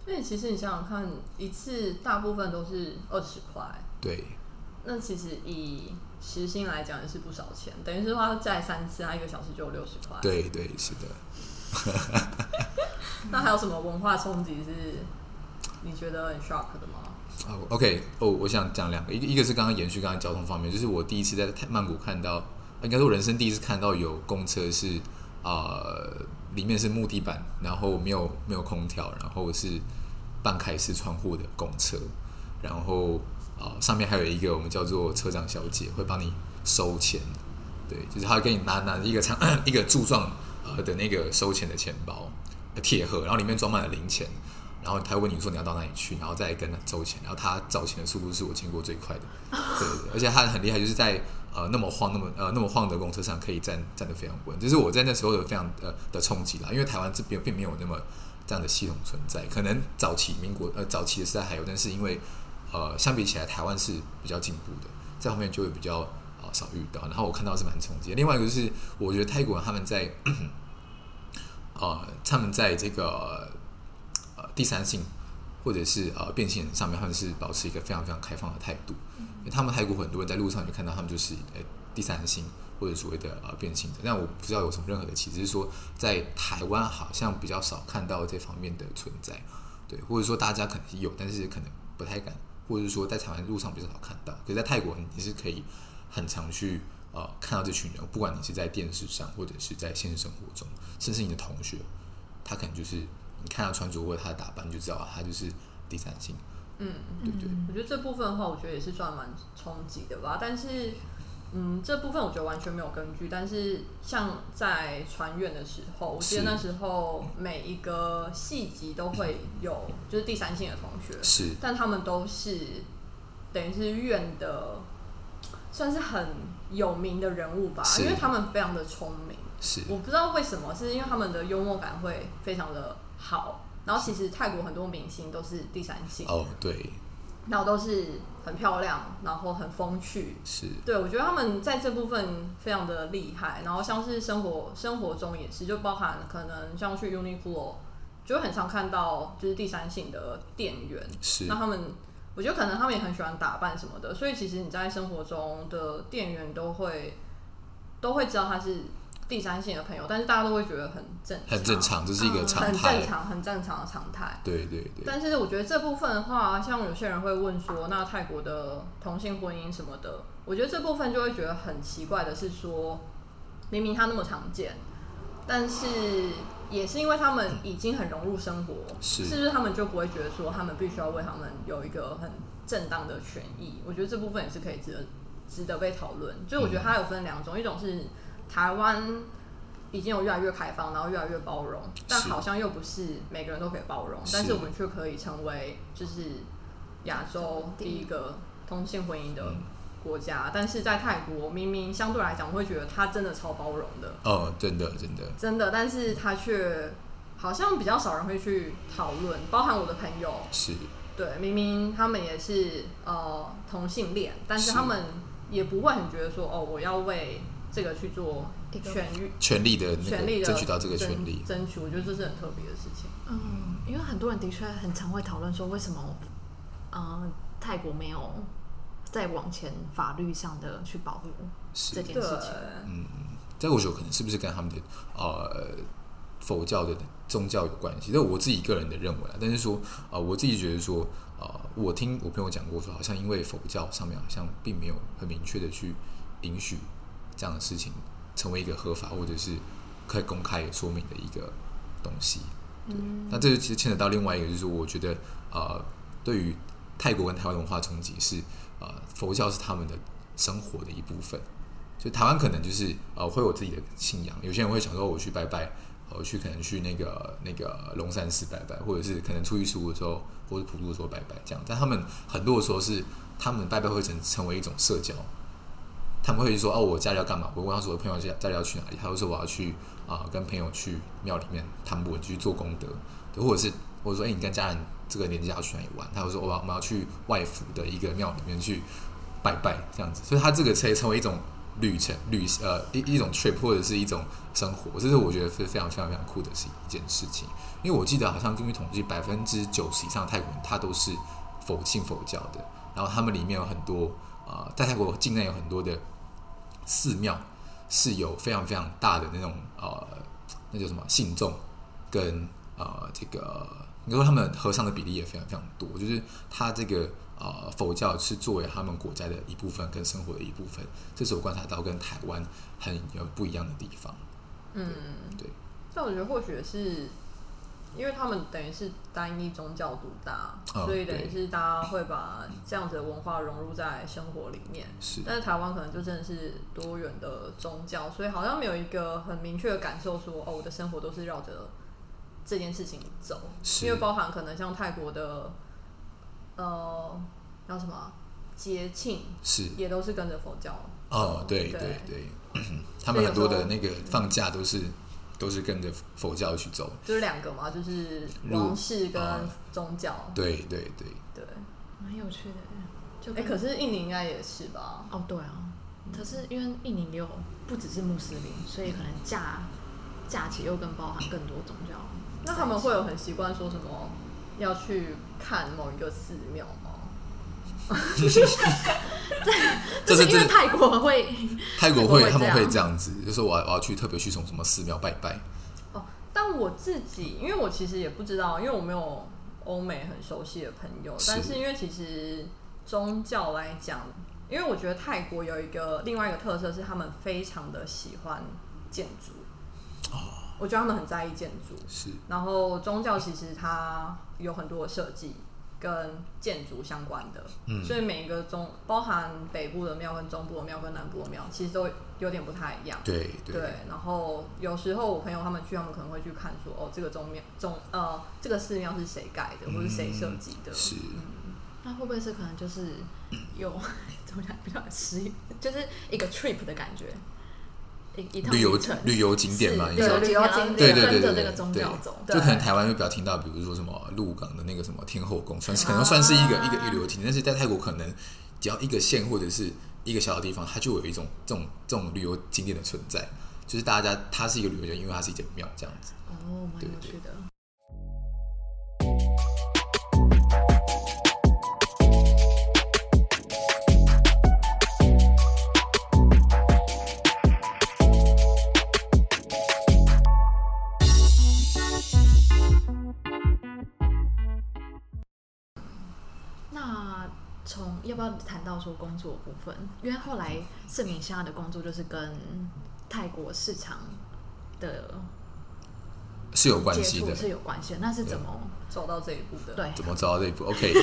因为其实你想想看，一次大部分都是二十块，对，那其实以时薪来讲也是不少钱，等于是说他载三次，他一个小时就有六十块。对对是的。那还有什么文化冲击是你觉得很 shock 的吗？哦，OK，哦，我想讲两个，一个一个是刚刚延续刚刚交通方面，就是我第一次在泰曼谷看到，应该说我人生第一次看到有公车是呃里面是木地板，然后没有没有空调，然后是半开式窗户的公车，然后啊、呃上面还有一个我们叫做车长小姐会帮你收钱，对，就是她给你拿拿一个长 一个柱状呃的那个收钱的钱包，铁盒，然后里面装满了零钱。然后他会问你说你要到哪里去，然后再跟他收钱，然后他找钱的速度是我见过最快的，对对对，而且他很厉害，就是在呃那么晃那么呃那么晃的公车上可以站站得非常稳，就是我在那时候的非常呃的冲击啦，因为台湾这边并没有那么这样的系统存在，可能早期民国呃早期的时代还有，但是因为呃相比起来台湾是比较进步的，在后面就会比较呃少遇到，然后我看到是蛮冲击的。另外一个就是我觉得泰国人他们在 呃他们在这个呃第三性或者是呃变性人上面，他们是保持一个非常非常开放的态度。因为他们泰国很多人在路上就看到他们就是呃第三性或者所谓的呃变性的，但我不知道有什么任何的歧视，只是说在台湾好像比较少看到这方面的存在，对，或者说大家可能有，但是可能不太敢，或者是说在台湾路上比较少看到，可是在泰国你是可以很常去呃看到这群人，不管你是在电视上或者是在现实生活中，甚至你的同学，他可能就是你看他穿着或者他的打扮就知道他就是第三性，嗯，对对。我觉得这部分的话，我觉得也是算蛮冲击的吧。但是，嗯，这部分我觉得完全没有根据。但是，像在船院的时候，我记得那时候每一个戏集都会有就是第三性的同学，是但他们都是等于是院的，算是很有名的人物吧，因为他们非常的聪明。是我不知道为什么，是因为他们的幽默感会非常的好。然后其实泰国很多明星都是第三性，哦，对，然后都是很漂亮，然后很风趣。是对我觉得他们在这部分非常的厉害。然后像是生活生活中也是，就包含可能像去 Uniqlo，就会很常看到就是第三性的店员。是那他们，我觉得可能他们也很喜欢打扮什么的，所以其实你在生活中的店员都会都会知道他是第三性的朋友，但是大家都会觉得很正很正常，这是一个嗯常很正。常、很正常的常态。对对对，但是我觉得这部分的话，像有些人会问说，那泰国的同性婚姻什么的，我觉得这部分就会觉得很奇怪的是说，明明它那么常见，但是也是因为他们已经很融入生活，是不是他们就不会觉得说他们必须要为他们有一个很正当的权益？我觉得这部分也是可以值得值得被讨论。就我觉得它有分两种，一种是台湾已经有越来越开放，然后越来越包容，但好像又不是每个人都可以包容，是。但是我们却可以成为就是亚洲第一个同性婚姻的嗯国家。但是在泰国，明明相对来讲，我会觉得它真的超包容的，哦，真的真的。真的，但是它却好像比较少人会去讨论，包含我的朋友，是。对，明明他们也是呃同性恋，但是是。他们也不会很觉得说哦，我要为这个去做权益。权利的那权利的个争取到这个争权利，争取，我觉得这是很特别的事情。嗯，因为很多人的确很常会讨论说，为什么呃泰国没有再往前法律上的去保护是这件，事情？嗯这我觉得可能是不是跟他们的呃佛教的宗教有关系？这我自己个人的认为啊，但是说呃我自己觉得说呃我听我朋友讲过说，好像因为佛教上面好像并没有很明确的去允许这样的事情成为一个合法或者是可以公开说明的一个东西。嗯，那这就其实牵扯到另外一个，就是我觉得呃，对于泰国跟台湾文化冲击是呃，佛教是他们的生活的一部分。就台湾可能就是呃会有自己的信仰，有些人会想说我去拜拜，我去可能去那个那个龙山寺拜拜，或者是可能初一十五的时候或者普渡的时候拜拜这样。但他们很多的时候是他们拜拜会成成为一种社交，他们会说哦我家里要干嘛？我问他说我朋友家家里要去哪里，他会说我要去啊、跟朋友去庙里面探步去做功德，对或者是或者说哎、你跟家人这个年纪要去哪里玩？他会说我要我们要去外府的一个庙里面去拜拜这样子，所以他这个可以成为一种旅程旅呃一一种 trip 或者是一种生活，这是我觉得是非常非常非常酷的是一件事情。因为我记得好像根据统计，百分之九十以上的泰国人他都是佛信佛教的，然后他们里面有很多啊、在泰国境内有很多的寺庙是有非常非常大的那种呃，那叫什么信众跟呃这个，你说他们和尚的比例也非常非常多，就是他这个呃佛教是作为他们国家的一部分跟生活的一部分，这是我观察到跟台湾很有不一样的地方。嗯，对。但我觉得或许是因为他们等于是单一宗教独大，哦所以等于是大家会把这样子的文化融入在生活里面。是但是台湾可能就真的是多元的宗教，所以好像没有一个很明确的感受说，哦，我的生活都是绕着这件事情走。是因为包含可能像泰国的，呃，叫什么啊节庆，是也都是跟着佛教。哦，对对对对，他们很多的那个放假都是都是跟着佛教去走。就是两个嘛，就是王室跟啊宗教。对对对，对，蛮有趣的耶。就哎、跟可是印尼应该也是吧？哦，对啊，可是因为印尼也有不只是穆斯林，所以可能假假期又更包含更多宗教。那他们会有很习惯说什么要去看某一个寺庙吗？这就是是因为这泰国会泰国会会他们会这样子，就是说我要我要去特别去从什么寺庙拜拜。哦，但我自己，因为我其实也不知道，因为我没有欧美很熟悉的朋友，但是因为其实宗教来讲，因为我觉得泰国有一个另外一个特色是他们非常的喜欢建筑。我觉得他们很在意建筑，是。然后宗教其实它有很多的设计跟建筑相关的，嗯。所以每一个中包含北部的庙跟中部的庙跟南部的庙，其实都有点不太一样。对对。对，然后有时候我朋友他们去，他们可能会去看说，哦，这个宗庙宗呃，这个寺庙是谁盖的，或是谁设计的？嗯是。那会不会是可能就是有 怎么讲比较实用，就是一个 trip 的感觉，旅游旅游景点嘛，是你说旅游景点对对对对对。对，就可能台湾会比较听到，比如说什么鹿港的那个什么天后宫，算是可能算是一个、一个一个旅游景点，但是在泰国可能只要一个县或者是一个小的地方，它就有一种这种这种旅游景点的存在，就是大家它是一个旅游景点，因为它是一间庙这样子。哦，蛮有趣的。要不要谈到说工作部分？因为后来盛明现在的工作就是跟泰国市场的是有关接系的，是有关系的。那是怎么走到这一步的。，对？怎么走到这一步？OK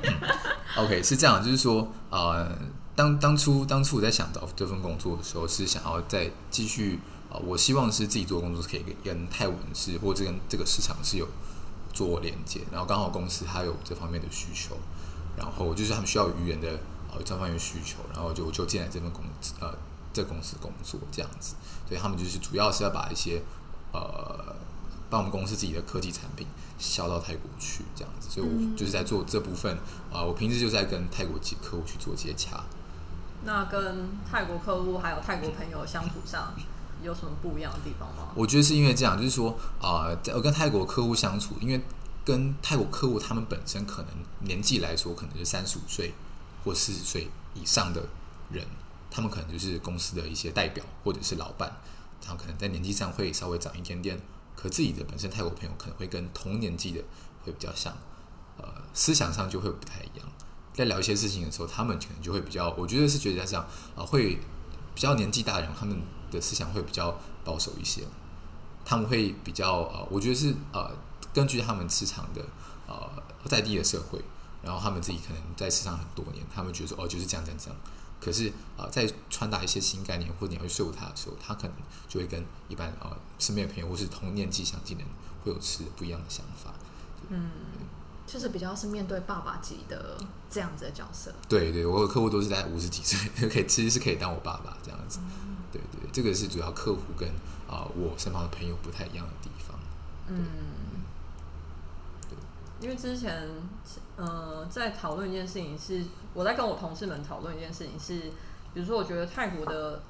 OK 是这样，就是说呃，当当初当初我在想找这份工作的时候，是想要再继续啊、呃我希望是自己做工作是可以跟泰文是或者跟这个市场是有做连接，然后刚好公司它有这方面的需求，然后就是他们需要语言的呃这方面需求，然后就就进来这份公司呃这公司工作这样子，所以他们就是主要是要把一些呃把我们公司自己的科技产品销到泰国去这样子，所以我就是在做这部分啊、呃我平时就是在跟泰国籍客户去做接洽。那跟泰国客户还有泰国朋友相处上有什么不一样的地方吗？我觉得是因为这样，就是说啊、呃在我跟泰国客户相处，因为跟泰国客户他们本身可能年纪来说，可能是三十五岁或四十岁以上的人，他们可能就是公司的一些代表或者是老板，他们可能在年纪上会稍微长一点点，可自己的本身泰国朋友可能会跟同年纪的会比较像，呃，思想上就会不太一样。在聊一些事情的时候，他们可能就会比较，我觉得是觉得这样啊、会比较年纪大的人，他们的思想会比较保守一些。他们会比较呃，我觉得是呃，根据他们磁场的呃在地的社会，然后他们自己可能在市场很多年，他们觉得说哦就是这样这样这样。可是啊、呃在传达一些新概念或者你要去说服他的时候，他可能就会跟一般呃身边的朋友或是同年纪相近的人会有持不一样的想法。嗯就是比较是面对爸爸级的这样子的角色。对对，我的客户都是在五十几岁，就可以其实是可以当我爸爸这样子。对对，这个是主要客户跟啊、我身旁的朋友不太一样的地方。因为之前呃在讨论一件事情是，我在跟我同事们讨论一件事情是，比如说我觉得泰国的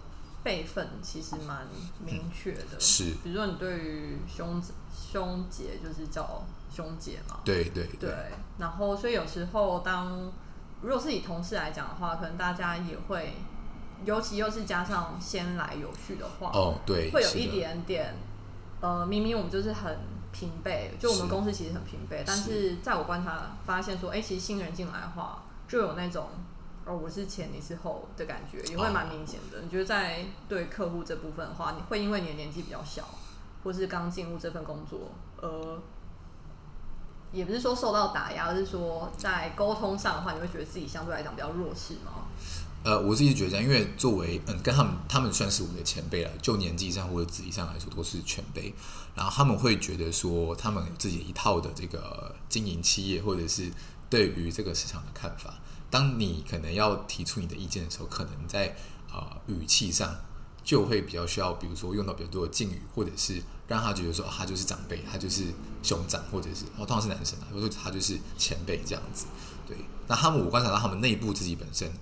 辈分其实蛮明确的，是。比如说你对于兄兄姐就是叫兄姐嘛，对对对，然后所以有时候当如果是以同事来讲的话，可能大家也会，尤其又是加上先来有序的话，哦，对，会有一点点，呃，明明我们就是很平辈，就我们公司其实很平辈，但是在我观察发现说，哎、其实新人进来的话，就有那种。哦，我是前，你是后的感觉，也会蛮明显的。你觉得在对客户这部分的话，你会因为你的年纪比较小，或是刚进入这份工作，呃，也不是说受到打压，而是说在沟通上的话，你会觉得自己相对来讲比较弱势吗？呃，我自己觉得，因为作为嗯，跟他们他们算是我的前辈了，就年纪上或者资历上来说都是前辈，然后他们会觉得说他们有自己一套的这个经营企业或者是对于这个市场的看法。当你可能要提出你的意见的时候，可能在呃语气上就会比较需要，比如说用到比较多的敬语，或者是让他觉得说、他就是长辈，他就是兄长，或者是哦通常是男生啊，或者说他就是前辈这样子。对，那他们我观察到他们内部自己本身，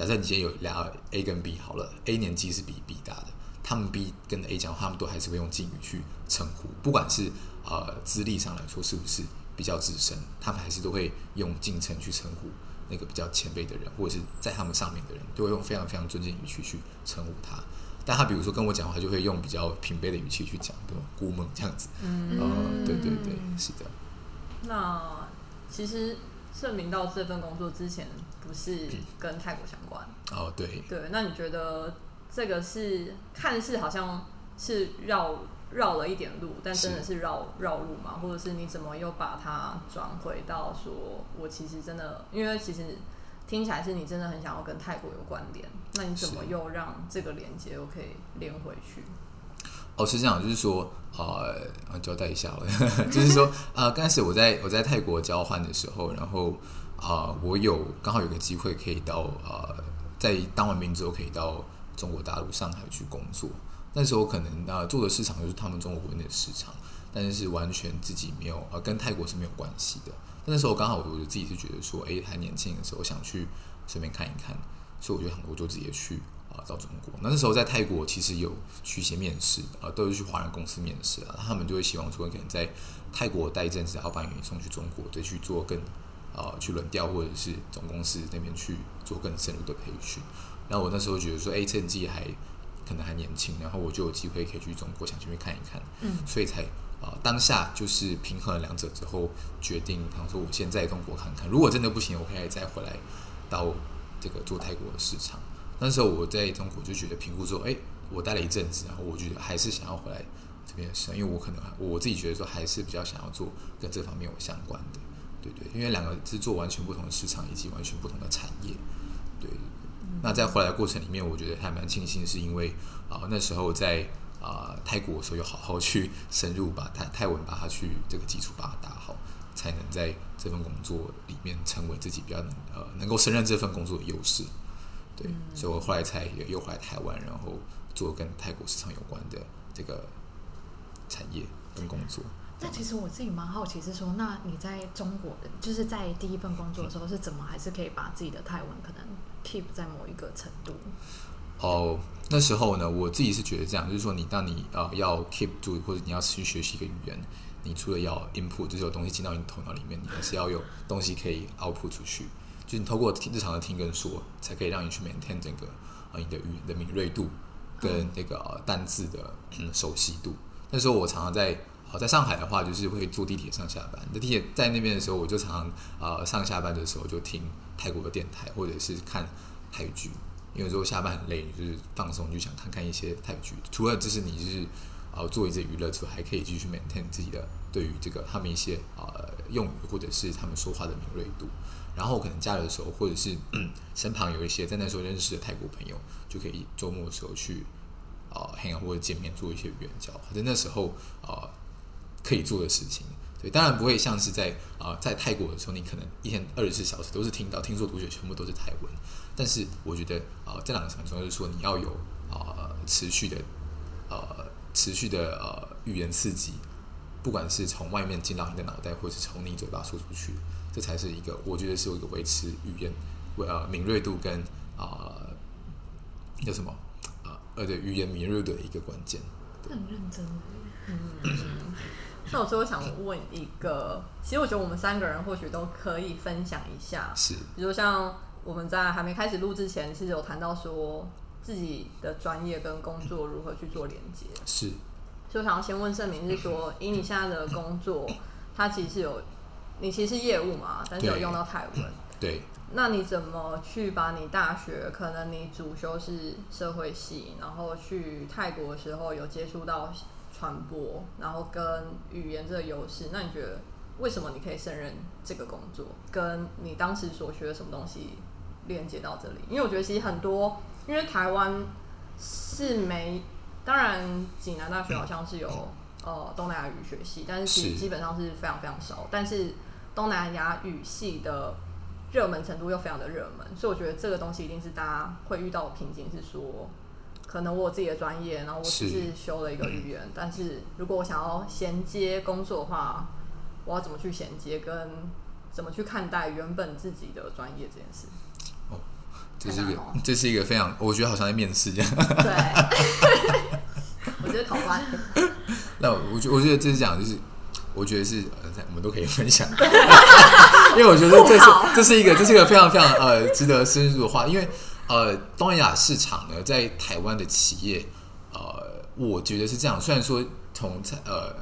假设你今天有俩 A 跟 B 好了，A 年纪是比 B 大的，他们 B 跟 A 讲话，他们都还是会用敬语去称呼，不管是呃资历上来说是不是比较资深，他们还是都会用敬称去称呼那个比较前辈的人，或者是在他们上面的人，都会用非常非常尊敬语气去称呼他。但他比如说跟我讲话，就会用比较平辈的语气去讲，对吧？估梦这样子，嗯呃，对对对，是的。那其实盛明到这份工作之前，不是跟泰国相关。哦，对，对，那你觉得这个是看似好像是绕绕了一点路，但真的是绕绕路吗？或者是你怎么又把它转回到说，我其实真的，因为其实听起来是你真的很想要跟泰国有关联，那你怎么又让这个连接又可以连回去？哦，是这样，就是说，呃，交代一下了，就是说，呃，刚开始我在我在泰国交换的时候，然后啊、呃我有刚好有个机会可以到呃，在当完兵之后可以到中国大陆上海去工作。那时候可能呃做的市场就是他们中国国内的市场，但是是完全自己没有呃跟泰国是没有关系的。那时候刚好我我自己是觉得说，诶，还年轻的时候想去顺便看一看，所以我就我就直接去啊、到中国。那那时候在泰国其实有去一些面试啊、都是去华人公司面试啊，他们就会希望说可能在泰国待一阵子，然后把你送去中国，再去做更啊、去轮调或者是总公司那边去做更深入的培训。然后我那时候觉得说，哎，趁自己还可能还年轻，然后我就有机会可以去中国，想去那边看一看，嗯，所以才啊、当下就是平衡了两者之后，决定他说我先在中国看看，如果真的不行，我可以再回来到这个做泰国的市场。那时候我在中国就觉得评估说，哎，我待了一阵子，然后我觉得还是想要回来这边生，因为我可能我自己觉得说还是比较想要做跟这方面有相关的，对对，因为两个是做完全不同的市场以及完全不同的产业，对。那在回来的过程里面，我觉得还蛮庆幸，是因为啊、那时候在啊、泰国的时候，有好好去深入把泰泰文把它去这个基础把它打好，才能在这份工作里面成为自己比较能呃能够胜任这份工作的优势。对，所以我后来才又又回来台湾，然后做跟泰国市场有关的这个产业跟工作。那其实我自己蛮好奇，是说，那你在中国，就是在第一份工作的时候，是怎么还是可以把自己的泰文可能 keep 在某一个程度？哦，那时候呢，我自己是觉得这样，就是说你当你呃要 keep 住，或者你要持续学习一个语言，你除了要 input，就是有东西进到你头脑里面，你还是要有东西可以 output 出去。就是你透过日常的听跟说，才可以让你去 maintain 整个呃你的语言的敏锐度跟那个、呃单字的、嗯、熟悉度。那时候我常常在呃在上海的话，就是会坐地铁上下班。在地铁在那边的时候，我就常常呃上下班的时候就听泰国的电台，或者是看泰剧。因为有时候下班很累，就是放松，就想看看一些泰剧。除了就是你就是呃做一些娱乐之外，还可以继续 maintain 自己的对于这个他们一些呃用语或者是他们说话的敏锐度。然后可能假日的时候，或者是、身旁有一些在那时候认识的泰国朋友，就可以周末的时候去呃 hang out 或者见面做一些援交，在那时候呃可以做的事情。对，当然不会像是在啊、在泰国的时候，你可能一天二十四小时都是听到听说读写全部都是泰文。但是我觉得啊、这两个很重要，就是说你要有啊、持续的呃持续的呃语言刺激，不管是从外面进到你的脑袋，或者是从你嘴巴说出去，这才是一个我觉得是有一个维持语言呃敏锐度跟啊、呃、叫什么啊呃对语言敏锐度的一个关键。很认真。嗯。那我最后想问一个，其实我觉得我们三个人或许都可以分享一下，是。比如像我们在还没开始录之前，其实有谈到说自己的专业跟工作如何去做连接。是，所以我想要先问盛明是说，以你现在的工作，它其实有你其实是业务嘛，但是有用到泰文。对，那你怎么去把你大学可能你主修是社会系，然后去泰国的时候有接触到传播，然后跟语言这个优势，那你觉得为什么你可以胜任这个工作，跟你当时所学的什么东西连接到这里？因为我觉得其实很多，因为台湾是没，当然济南大学好像是有呃东南亚语学系，但是其实基本上是非常非常少，但是东南亚语系的热门程度又非常的热门，所以我觉得这个东西一定是大家会遇到的瓶颈，是说可能我有自己的专业，然后我只是是。修了一个语言，但是如果我想要衔接工作的话，我要怎么去衔接，跟怎么去看待原本自己的专业这件事？哦这是一个 这是一个非常，我觉得好像在面试这样。对，我觉得考官那我我觉我觉得这是讲，就是我觉得是呃，我们都可以分享，因为我觉得这是这是一个这是一个非常非常呃值得深入的话，因为呃东南亚市场呢，在台湾的企业呃，我觉得是这样，虽然说从蔡呃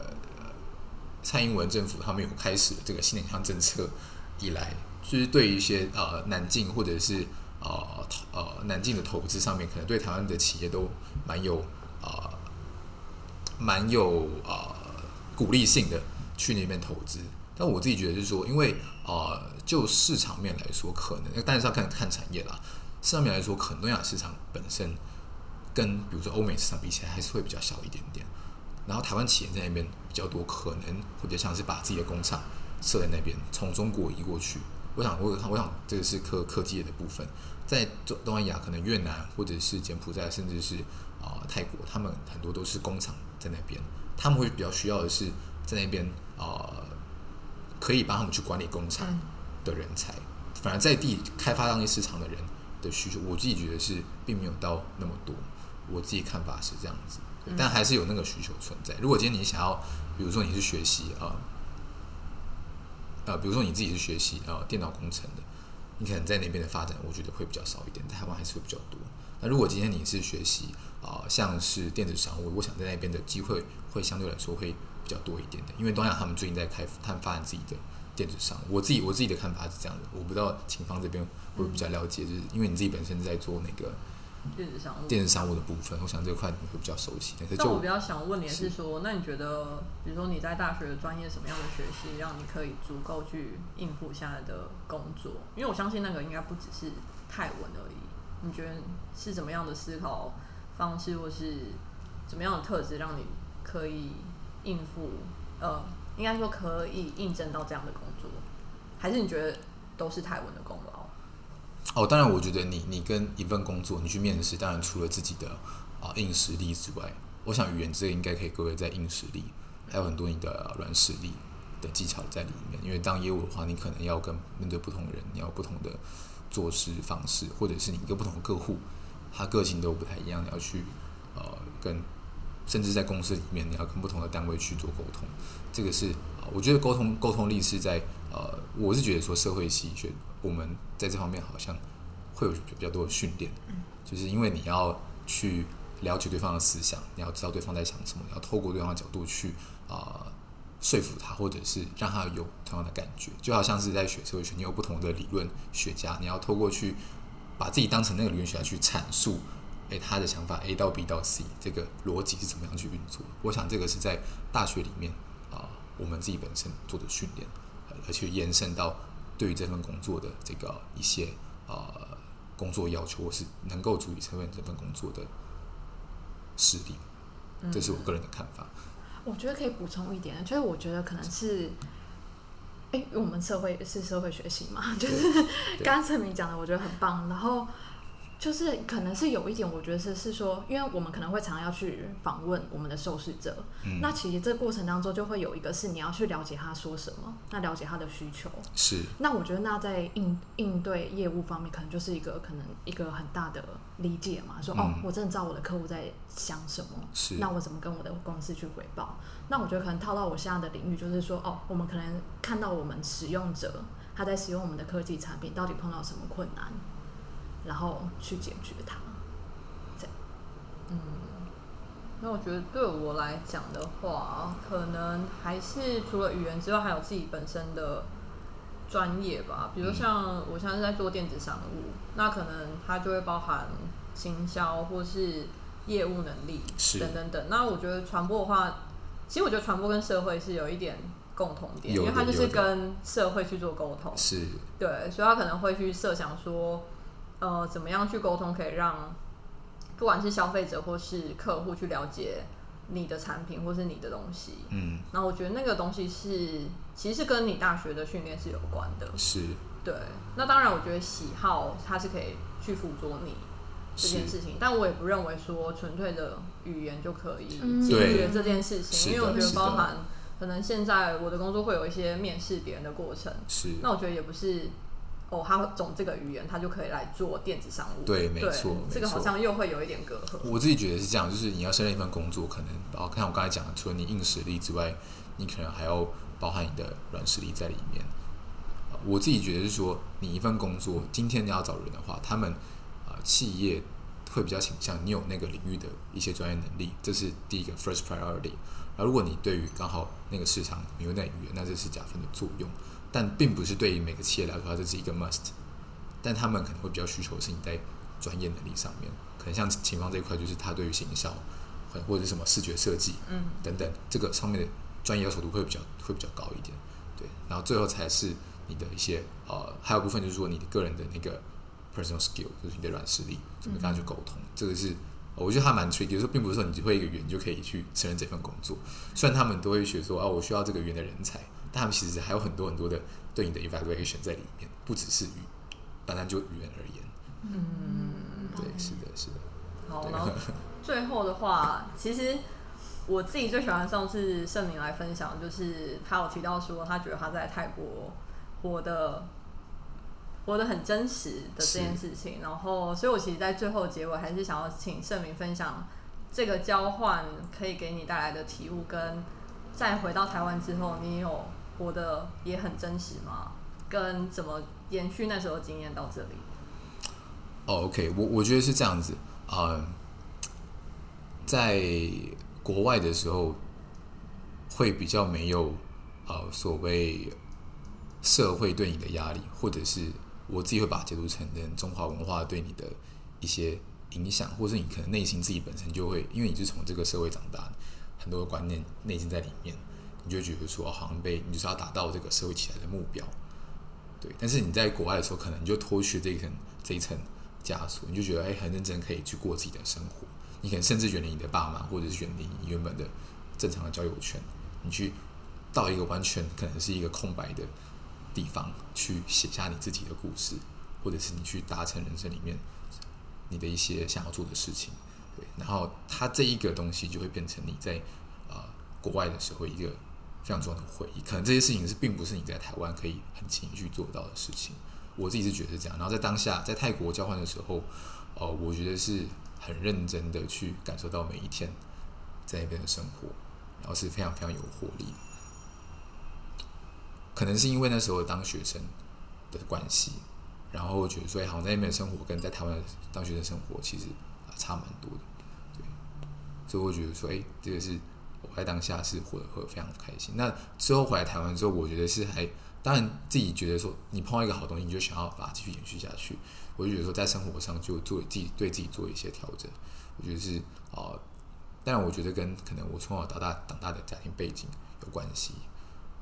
蔡英文政府他们有开始这个新南向政策以来，就是对于一些呃南进或者是呃呃南进的投资上面，可能对台湾的企业都蛮有呃蛮有呃鼓励性的去那边投资。但我自己觉得就是说，因为呃就市场面来说，可能但是要看看产业啦。市场面来说，可能东亚市场本身跟比如说欧美市场比起来，还是会比较小一点点。然后台湾企业在那边比较多，可能会比较像是把自己的工厂设在那边，从中国移过去。我想，我我想这个是科科技业的部分，在东东南亚，可能越南或者是柬埔寨，甚至是啊、泰国，他们很多都是工厂在那边，他们会比较需要的是在那边、呃可以帮他们去管理工厂嗯的人才。反而在地开发当地市场的人的需求，我自己觉得是并没有到那么多。我自己看法是这样子，但还是有那个需求存在。如果今天你想要，比如说你是学习啊。呃，比如说你自己是学习呃电脑工程的，你可能在那边的发展，我觉得会比较少一点，台湾还是会比较多。那如果今天你是学习啊、呃像是电子商务，我想在那边的机会会相对来说会比较多一点的，因为东亚他们最近在开发展自己的电子商务。我自己我自己的看法是这样的，我不知道秦方这边会不会比较了解，就是因为你自己本身在做那个电子商务。电子商务的部分，我想这块你会比较熟悉。但是就但我比较想问你的是说，那你觉得，比如说你在大学的专业什么样的学习，让你可以足够去应付现在的工作？因为我相信那个应该不只是泰文而已。你觉得是怎么样的思考方式，或是怎么样的特质，让你可以应付？呃，应该说可以应征到这样的工作，还是你觉得都是泰文的功劳？哦，当然，我觉得你你跟一份工作，你去面试，当然除了自己的啊、硬实力之外，我想语言这个应该可以归为在硬实力，还有很多你的软实力的技巧在里面。因为当业务的话，你可能要跟面对不同的人，你要不同的做事方式，或者是你跟不同的客户，他个性都不太一样，你要去呃跟，甚至在公司里面，你要跟不同的单位去做沟通。这个是呃我觉得沟通沟通力是在呃，我是觉得说社会系学我们在这方面好像会有比较多的训练，就是因为你要去了解对方的思想，你要知道对方在想什么，你要透过对方的角度去啊、呃说服他，或者是让他有同样的感觉，就好像是在学社会学，你有不同的理论学家，你要透过去把自己当成那个理论学家去阐述，诶，他的想法 A 到 B 到 C 这个逻辑是怎么样去运作。我想这个是在大学里面啊、我们自己本身做的训练，呃而且延伸到对于这份工作的这个一些呃工作要求，或是能够足以胜任这份工作的实力。这是我个人的看法。我觉得可以补充一点，就是我觉得可能是，哎、我们社会是社会学习嘛，就是刚刚陈明讲的，我觉得很棒。然后就是可能是有一点，我觉得是是说，因为我们可能会常常要去访问我们的受试者，嗯那其实这过程当中就会有一个是你要去了解他说什么，那了解他的需求。是那我觉得那在应应对业务方面，可能就是一个可能一个很大的理解嘛，说、哦嗯，我真的知道我的客户在想什么，是那我怎么跟我的公司去回报？那我觉得可能套到我现在的领域，就是说，哦，我们可能看到我们使用者他在使用我们的科技产品，到底碰到什么困难？然后去解决它。这样，嗯那我觉得对我来讲的话，可能还是除了语言之外，还有自己本身的专业吧。比如像我现在是在做电子商务，那可能它就会包含行销或是业务能力等等等。那我觉得传播的话，其实我觉得传播跟社会是有一点共同点，因为它就是跟社会去做沟通。是对，所以他可能会去设想说，呃，怎么样去沟通可以让不管是消费者或是客户去了解你的产品或是你的东西。嗯然后我觉得那个东西是其实跟你大学的训练是有关的。是对，那当然我觉得喜好它是可以去辅佐你这件事情，但我也不认为说纯粹的语言就可以嗯解决这件事是情，因为我觉得包含可能现在我的工作会有一些面试别人的过程。是那我觉得也不是哦，他懂这个语言，他就可以来做电子商务。对没错这个好像又会有一点隔阂。我自己觉得是这样，就是你要胜任一份工作，可能包看我刚才讲的，除了你硬实力之外，你可能还要包含你的软实力在里面。呃我自己觉得是说，你一份工作，今天你要找人的话，他们啊、呃企业会比较倾向你有那个领域的一些专业能力，这是第一个 first priority。然后如果你对于刚好那个市场你有那语言，那这是加分的作用，但并不是对于每个企业来说，它这是一个 must。但他们可能会比较需求是你在专业能力上面，可能像秦方这一块，就是他对于行销，或或者是什么视觉设计嗯，等等，这个上面的专业要求度会比较会比较高一点，对。然后最后才是你的一些呃，还有部分就是说你的个人的那个 personal skill，就是你的软实力，怎么跟他去沟通，这个是。呃我觉得还蛮 tricky，就是说并不是说你只会一个语言就可以去胜任这份工作。虽然他们都会学说啊，我需要这个语言的人才，但他们其实还有很多很多的对你的 evaluation 在里面，不只是语，单单就语言而言。嗯，对，是的，是的。好，然后最后的话，其实我自己最喜欢上次盛明来分享，就是他有提到说，他觉得他在泰国活的活得很真实的这件事情。然后，所以我其实，在最后结尾还是想要请盛明分享这个交换可以给你带来的体悟，跟再回到台湾之后，你有活得也很真实吗？跟怎么延续那时候经验到这里？哦，OK，我我觉得是这样子，嗯，在国外的时候会比较没有呃所谓社会对你的压力，或者是我自己会把它解读成跟中华文化对你的一些影响，或是你可能内心自己本身就会，因为你是从这个社会长大的，很多观念内心在里面，你就觉得说，好像被你就是要达到这个社会起来的目标，对。但是你在国外的时候，可能你就脱去这一层这一层枷锁，你就觉得哎、很认真可以去过自己的生活，你可能甚至远离你的爸妈，或者是远离你原本的正常的交友圈，你去到一个完全可能是一个空白的地方去写下你自己的故事，或者是你去达成人生里面你的一些想要做的事情，对，然后它这一个东西就会变成你在呃国外的时候一个非常重要的回忆，可能这些事情是并不是你在台湾可以很轻易去做到的事情，我自己是觉得是这样，然后在当下在泰国交换的时候，呃，我觉得是很认真的去感受到每一天在那边的生活，然后是非常非常有活力。可能是因为那时候当学生的关系，然后我觉得说，哎，好像在那边的生活跟在台湾当学生生活其实啊差蛮多的，对，所以我觉得说，哎，这个是在当下是活得活得非常开心。那之后回来台湾之后，我觉得是还当然自己觉得说，你碰到一个好东西，你就想要把它继续延续下去。我就觉得说，在生活上就做自己对自己做一些调整，我觉得是啊、呃，当然我觉得跟可能我从小到大长大的家庭背景有关系。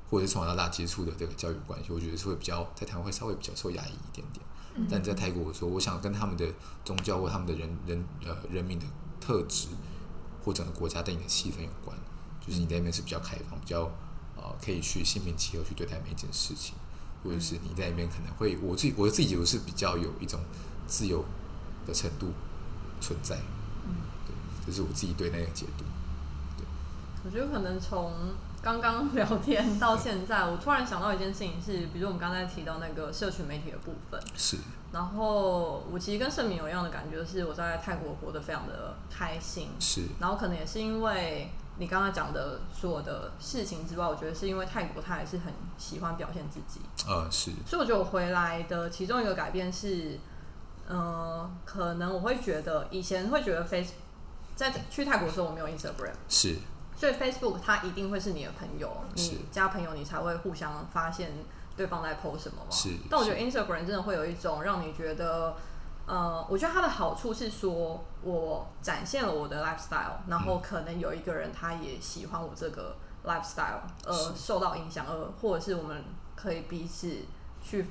或者是从小到大接触的这个教育关系，我觉得是会比较在台湾会稍微比较受压抑一点点。但在泰国的时候，我想跟他们的宗教或他们的人人呃人民的特质，或整个国家对你的气氛有关。就是你在那边是比较开放，比较呃可以去心平气和去对待每一件事情，或者是你在那边可能会我自己我自己觉得是比较有一种自由的程度存在。嗯对，这是我自己对那个解读。我觉得可能从刚刚聊天 到现在，我突然想到一件事情是，比如我们刚才提到那个社群媒体的部分，是然后我其实跟盛敏有一样的感觉，是我在泰国活得非常的开心，是然后可能也是因为你刚刚讲的所有的事情之外，我觉得是因为泰国他还是很喜欢表现自己，呃是。所以我觉得我回来的其中一个改变是，呃，可能我会觉得以前会觉得 Face 在去泰国的时候我没有 Instagram，是。所以 Facebook 它一定会是你的朋友，你加朋友你才会互相发现对方在 post 什么嘛。是但我觉得 Instagram 真的会有一种让你觉得，呃，我觉得它的好处是说我展现了我的 lifestyle，然后可能有一个人他也喜欢我这个 lifestyle，呃受到影响，而或者是我们可以彼此去。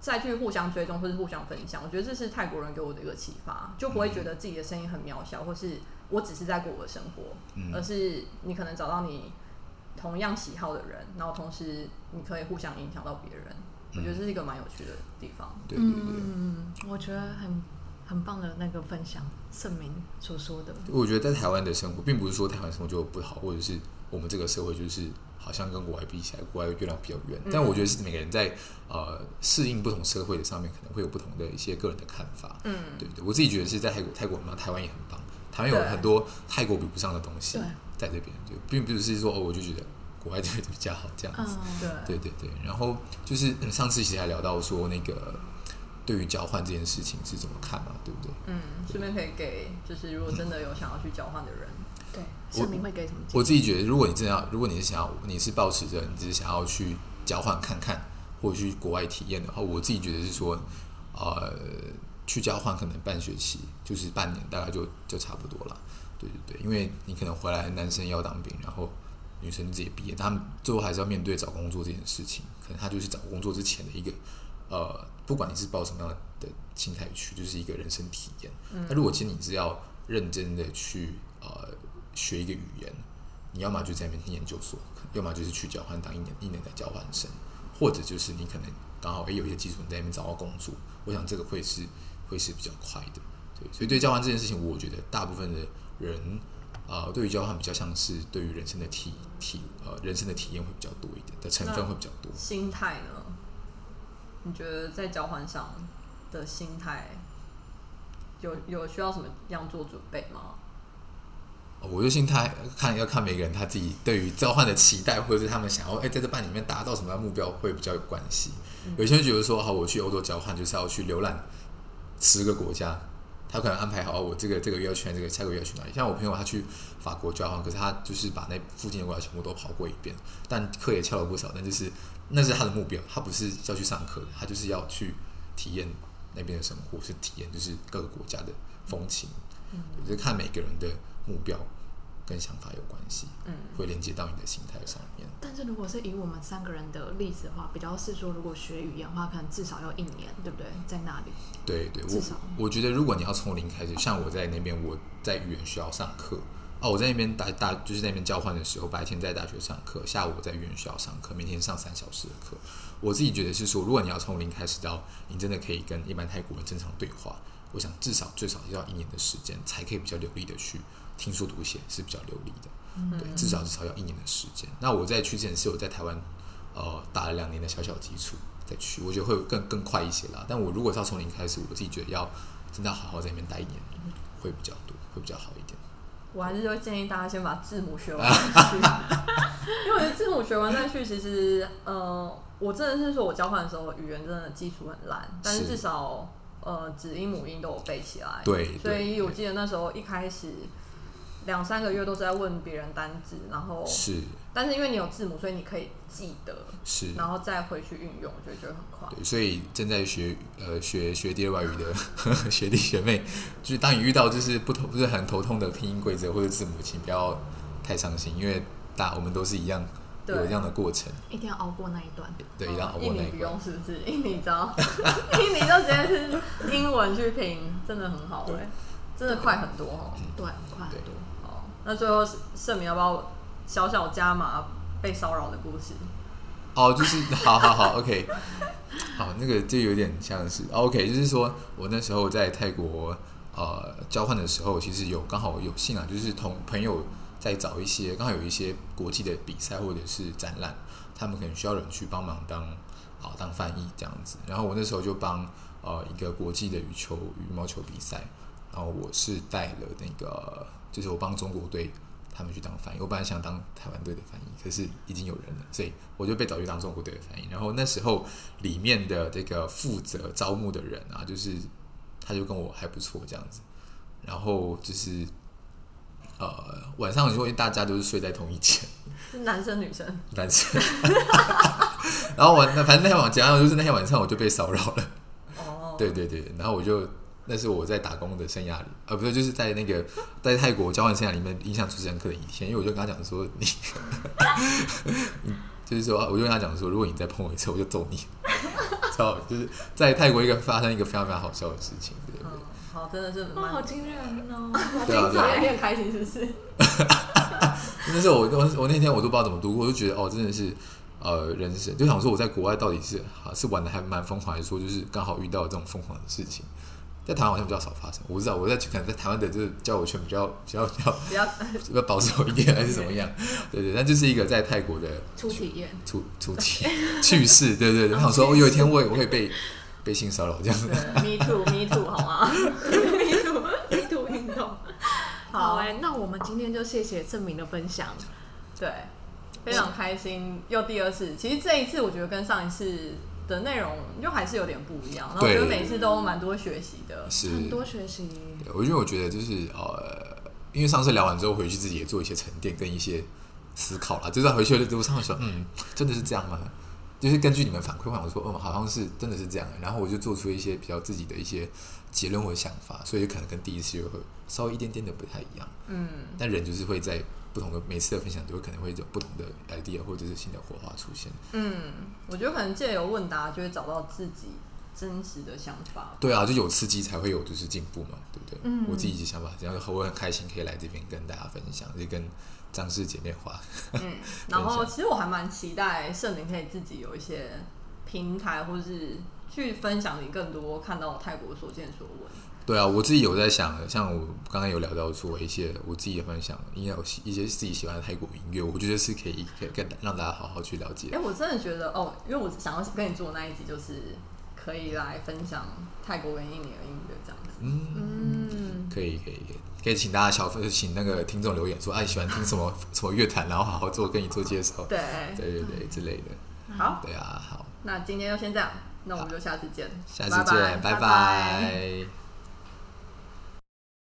再去互相追踪或是互相分享，我觉得这是泰国人给我的一个启发，就不会觉得自己的声音很渺小，或是我只是在过我的生活，嗯而是你可能找到你同样喜好的人，然后同时你可以互相影响到别人。我觉得这是一个蛮有趣的地方。对对对。嗯，我觉得很很棒的那个分享，盛明所说的。我觉得在台湾的生活，并不是说台湾生活就不好，或者是我们这个社会就是好像跟国外比起来，国外月亮比较圆。但我觉得是每个人在呃适应不同社会的上面，可能会有不同的一些个人的看法。嗯，对对，我自己觉得是在泰国，泰国嘛，台湾也很棒，台湾有很多泰国比不上的东西，在这边，就并不是说哦，我就觉得国外这边比较好这样子。嗯，对，对对对，然后就是嗯上次其实还聊到说那个对于交换这件事情是怎么看嘛，对不对？嗯，顺便可以给就是如果真的有想要去交换的人，对，我盛明会给什么？我自己觉得，如果你真的要，如果你是想要，你是抱持着你只是想要去交换看看，或者去国外体验的话，我自己觉得是说，呃，去交换可能半学期，就是半年，大概就就差不多了。对对对，因为你可能回来，男生要当兵，然后女生自己毕业，他们最后还是要面对找工作这件事情，可能他就是找工作之前的一个呃，不管你是抱什么样的心态去，就是一个人生体验。那、如果其实你是要认真的去呃学一个语言，你要么就在那边念研究所，要么就是去交换当一年一年的交换生，或者就是你可能刚好也有一些基础，你在那边找到工作。我想这个会是会是比较快的。对，所以对交换这件事情，我觉得大部分的人啊、呃对于交换比较像是对于人生的体体呃人生的体验会比较多一点的成分会比较多。心态呢？你觉得在交换上的心态有有需要什么样做准备吗？我觉得心态看要看每个人他自己对于交换的期待，或者是他们想要哎、在这班里面达到什么样的目标会比较有关系。有些人觉得说好，我去欧洲交换就是要去浏览十个国家，他可能安排好哦我这个这个月要去哪这个下个月要去哪里。像我朋友他去法国交换，可是他就是把那附近的国家全部都跑过一遍，但课也翘了不少，但就是那是他的目标，他不是要去上课的，他就是要去体验那边的生活，是体验就是各个国家的风情。我觉得看每个人的目标跟想法有关系，嗯，会连接到你的心态上面。但是如果是以我们三个人的例子的话，比较是说，如果学语言的话，可能至少要一年，对不对？在那里，对对，至少我我觉得如果你要从零开始，像我在那边，我在语言学校上课，哦，我在那边大大就是在那边交换的时候，白天在大学上课，下午我在语言学校上课，每天上三小时的课。我自己觉得是说，如果你要从零开始到你真的可以跟一般泰国人正常对话，我想至少最少要一年的时间，才可以比较流利的去听说读写是比较流利的。对，至少至少要一年的时间。那我在去之前是有在台湾呃打了两年的小小基础再去，我觉得会更更快一些啦。但我如果是要从零开始，我自己觉得要真的要好好在那边待一年，会比较多，会比较好一点。我还是会建议大家先把字母学完再去，因为我觉得字母学完再去，其实呃，我真的是说我交换的时候语言真的基础很烂，但是是至少呃子音母音都有背起来。对所以我记得那时候一开始两三个月都是在问别人单字，然后是但是因为你有字母，所以你可以记得，是，然后再回去运用，我觉得就很快。对，所以正在学呃学学第二外语的 学弟学妹，就是当你遇到就是不同不是很头痛的拼音规则或者字母，请不要太伤心，因为大我们都是一样有这样的过程，一定要熬过那一段。对，一定要熬印过那一关尼不用。是不是？印尼知道，印尼就直接是英文去拼，真的很好哎、真的快很多哦。对，快很多。那最后盛明要不要小小加码被骚扰的故事？哦，就是好好好，OK，好，那个就有点像是、OK，就是说我那时候在泰国呃交换的时候，其实有刚好有幸啊，就是同朋友在找一些刚好有一些国际的比赛或者是展览，他们可能需要人去帮忙当啊、当翻译这样子，然后我那时候就帮呃一个国际的羽球羽毛球比赛，然后我是带了那个就是我帮中国队。他们去当翻译，我本来想当台湾队的翻译，可是已经有人了，所以我就被找去当中国队的翻译。然后那时候里面的这个负责招募的人啊，就是他就跟我还不错这样子，然后就是呃晚上因为大家都是睡在同一间，是男生女生，男生，然后我那反正那天晚上就是那天晚上我就被骚扰了，哦，对对对，然后我就那是我在打工的生涯里，呃不是就是在那个在泰国交换生涯里面印象最深刻的一天，因为我就跟他讲说你，你就是说我就跟他讲说，如果你再碰我一次，我就揍你。超就是在泰国一个发生一个非常非常好笑的事情，对不对。嗯，好，真的是哇，好惊人哦！对啊对啊有点开心，是不是？那时候我我我那天我都不知道怎么度过，我就觉得哦，真的是呃人生，就想说我在国外到底是啊是玩的还蛮疯狂，还是说就是刚好遇到这种疯狂的事情，在台湾好像比较少发生。我不知道我在可能在台湾的这个交友圈比较比较比较比较比较保守一点，还是怎么样？对对，那就是一个在泰国的初体验，初初体趣事，对对对。他想说，我有一天我也我会被被性骚扰这样子。me too，me too，好吗？Me too Me too 运动。好好哎、那我们今天就谢谢郑明的分享。对，非常开心，又第二次。其实这一次我觉得跟上一次的内容就还是有点不一样，然后我觉得每次都蛮多学习的。是，很多学习，对我因为我觉得就是呃，因为上次聊完之后回去自己也做一些沉淀跟一些思考啦，就是回去的路上说，嗯，真的是这样吗？就是根据你们反馈，我说，嗯，好像是真的是这样，然后我就做出一些比较自己的一些结论或想法，所以可能跟第一次就会稍微一点点的不太一样。嗯，但人就是会在不同的每次的分享都会可能会有不同的 idea 或者是新的火花出现。嗯，我觉得可能借由问答就会找到自己真实的想法。对啊，就有刺激才会有就是进步嘛，对不对？嗯我自己的想法，然后我很开心可以来这边跟大家分享，就跟张氏姐妹花。嗯，然后其实我还蛮期待圣灵可以自己有一些平台，或是去分享你更多看到泰国所见所闻。对啊，我自己有在想，像我刚刚有聊到说一些我自己的分享，应该有一些自己喜欢的泰国音乐，我觉得是可以可以跟让大家好好去了解哎、。我真的觉得哦，因为我想要跟你做那一集，就是可以来分享泰国跟印尼的音乐这样子。嗯，嗯，可以可以可以，可以请大家小分请那个听众留言说，哎、喜欢听什么什么乐坛，然后好好做跟你做介绍。对，对对对之类的。好，对啊，好，那今天就先这样，那我们就下次见，下次见，拜拜拜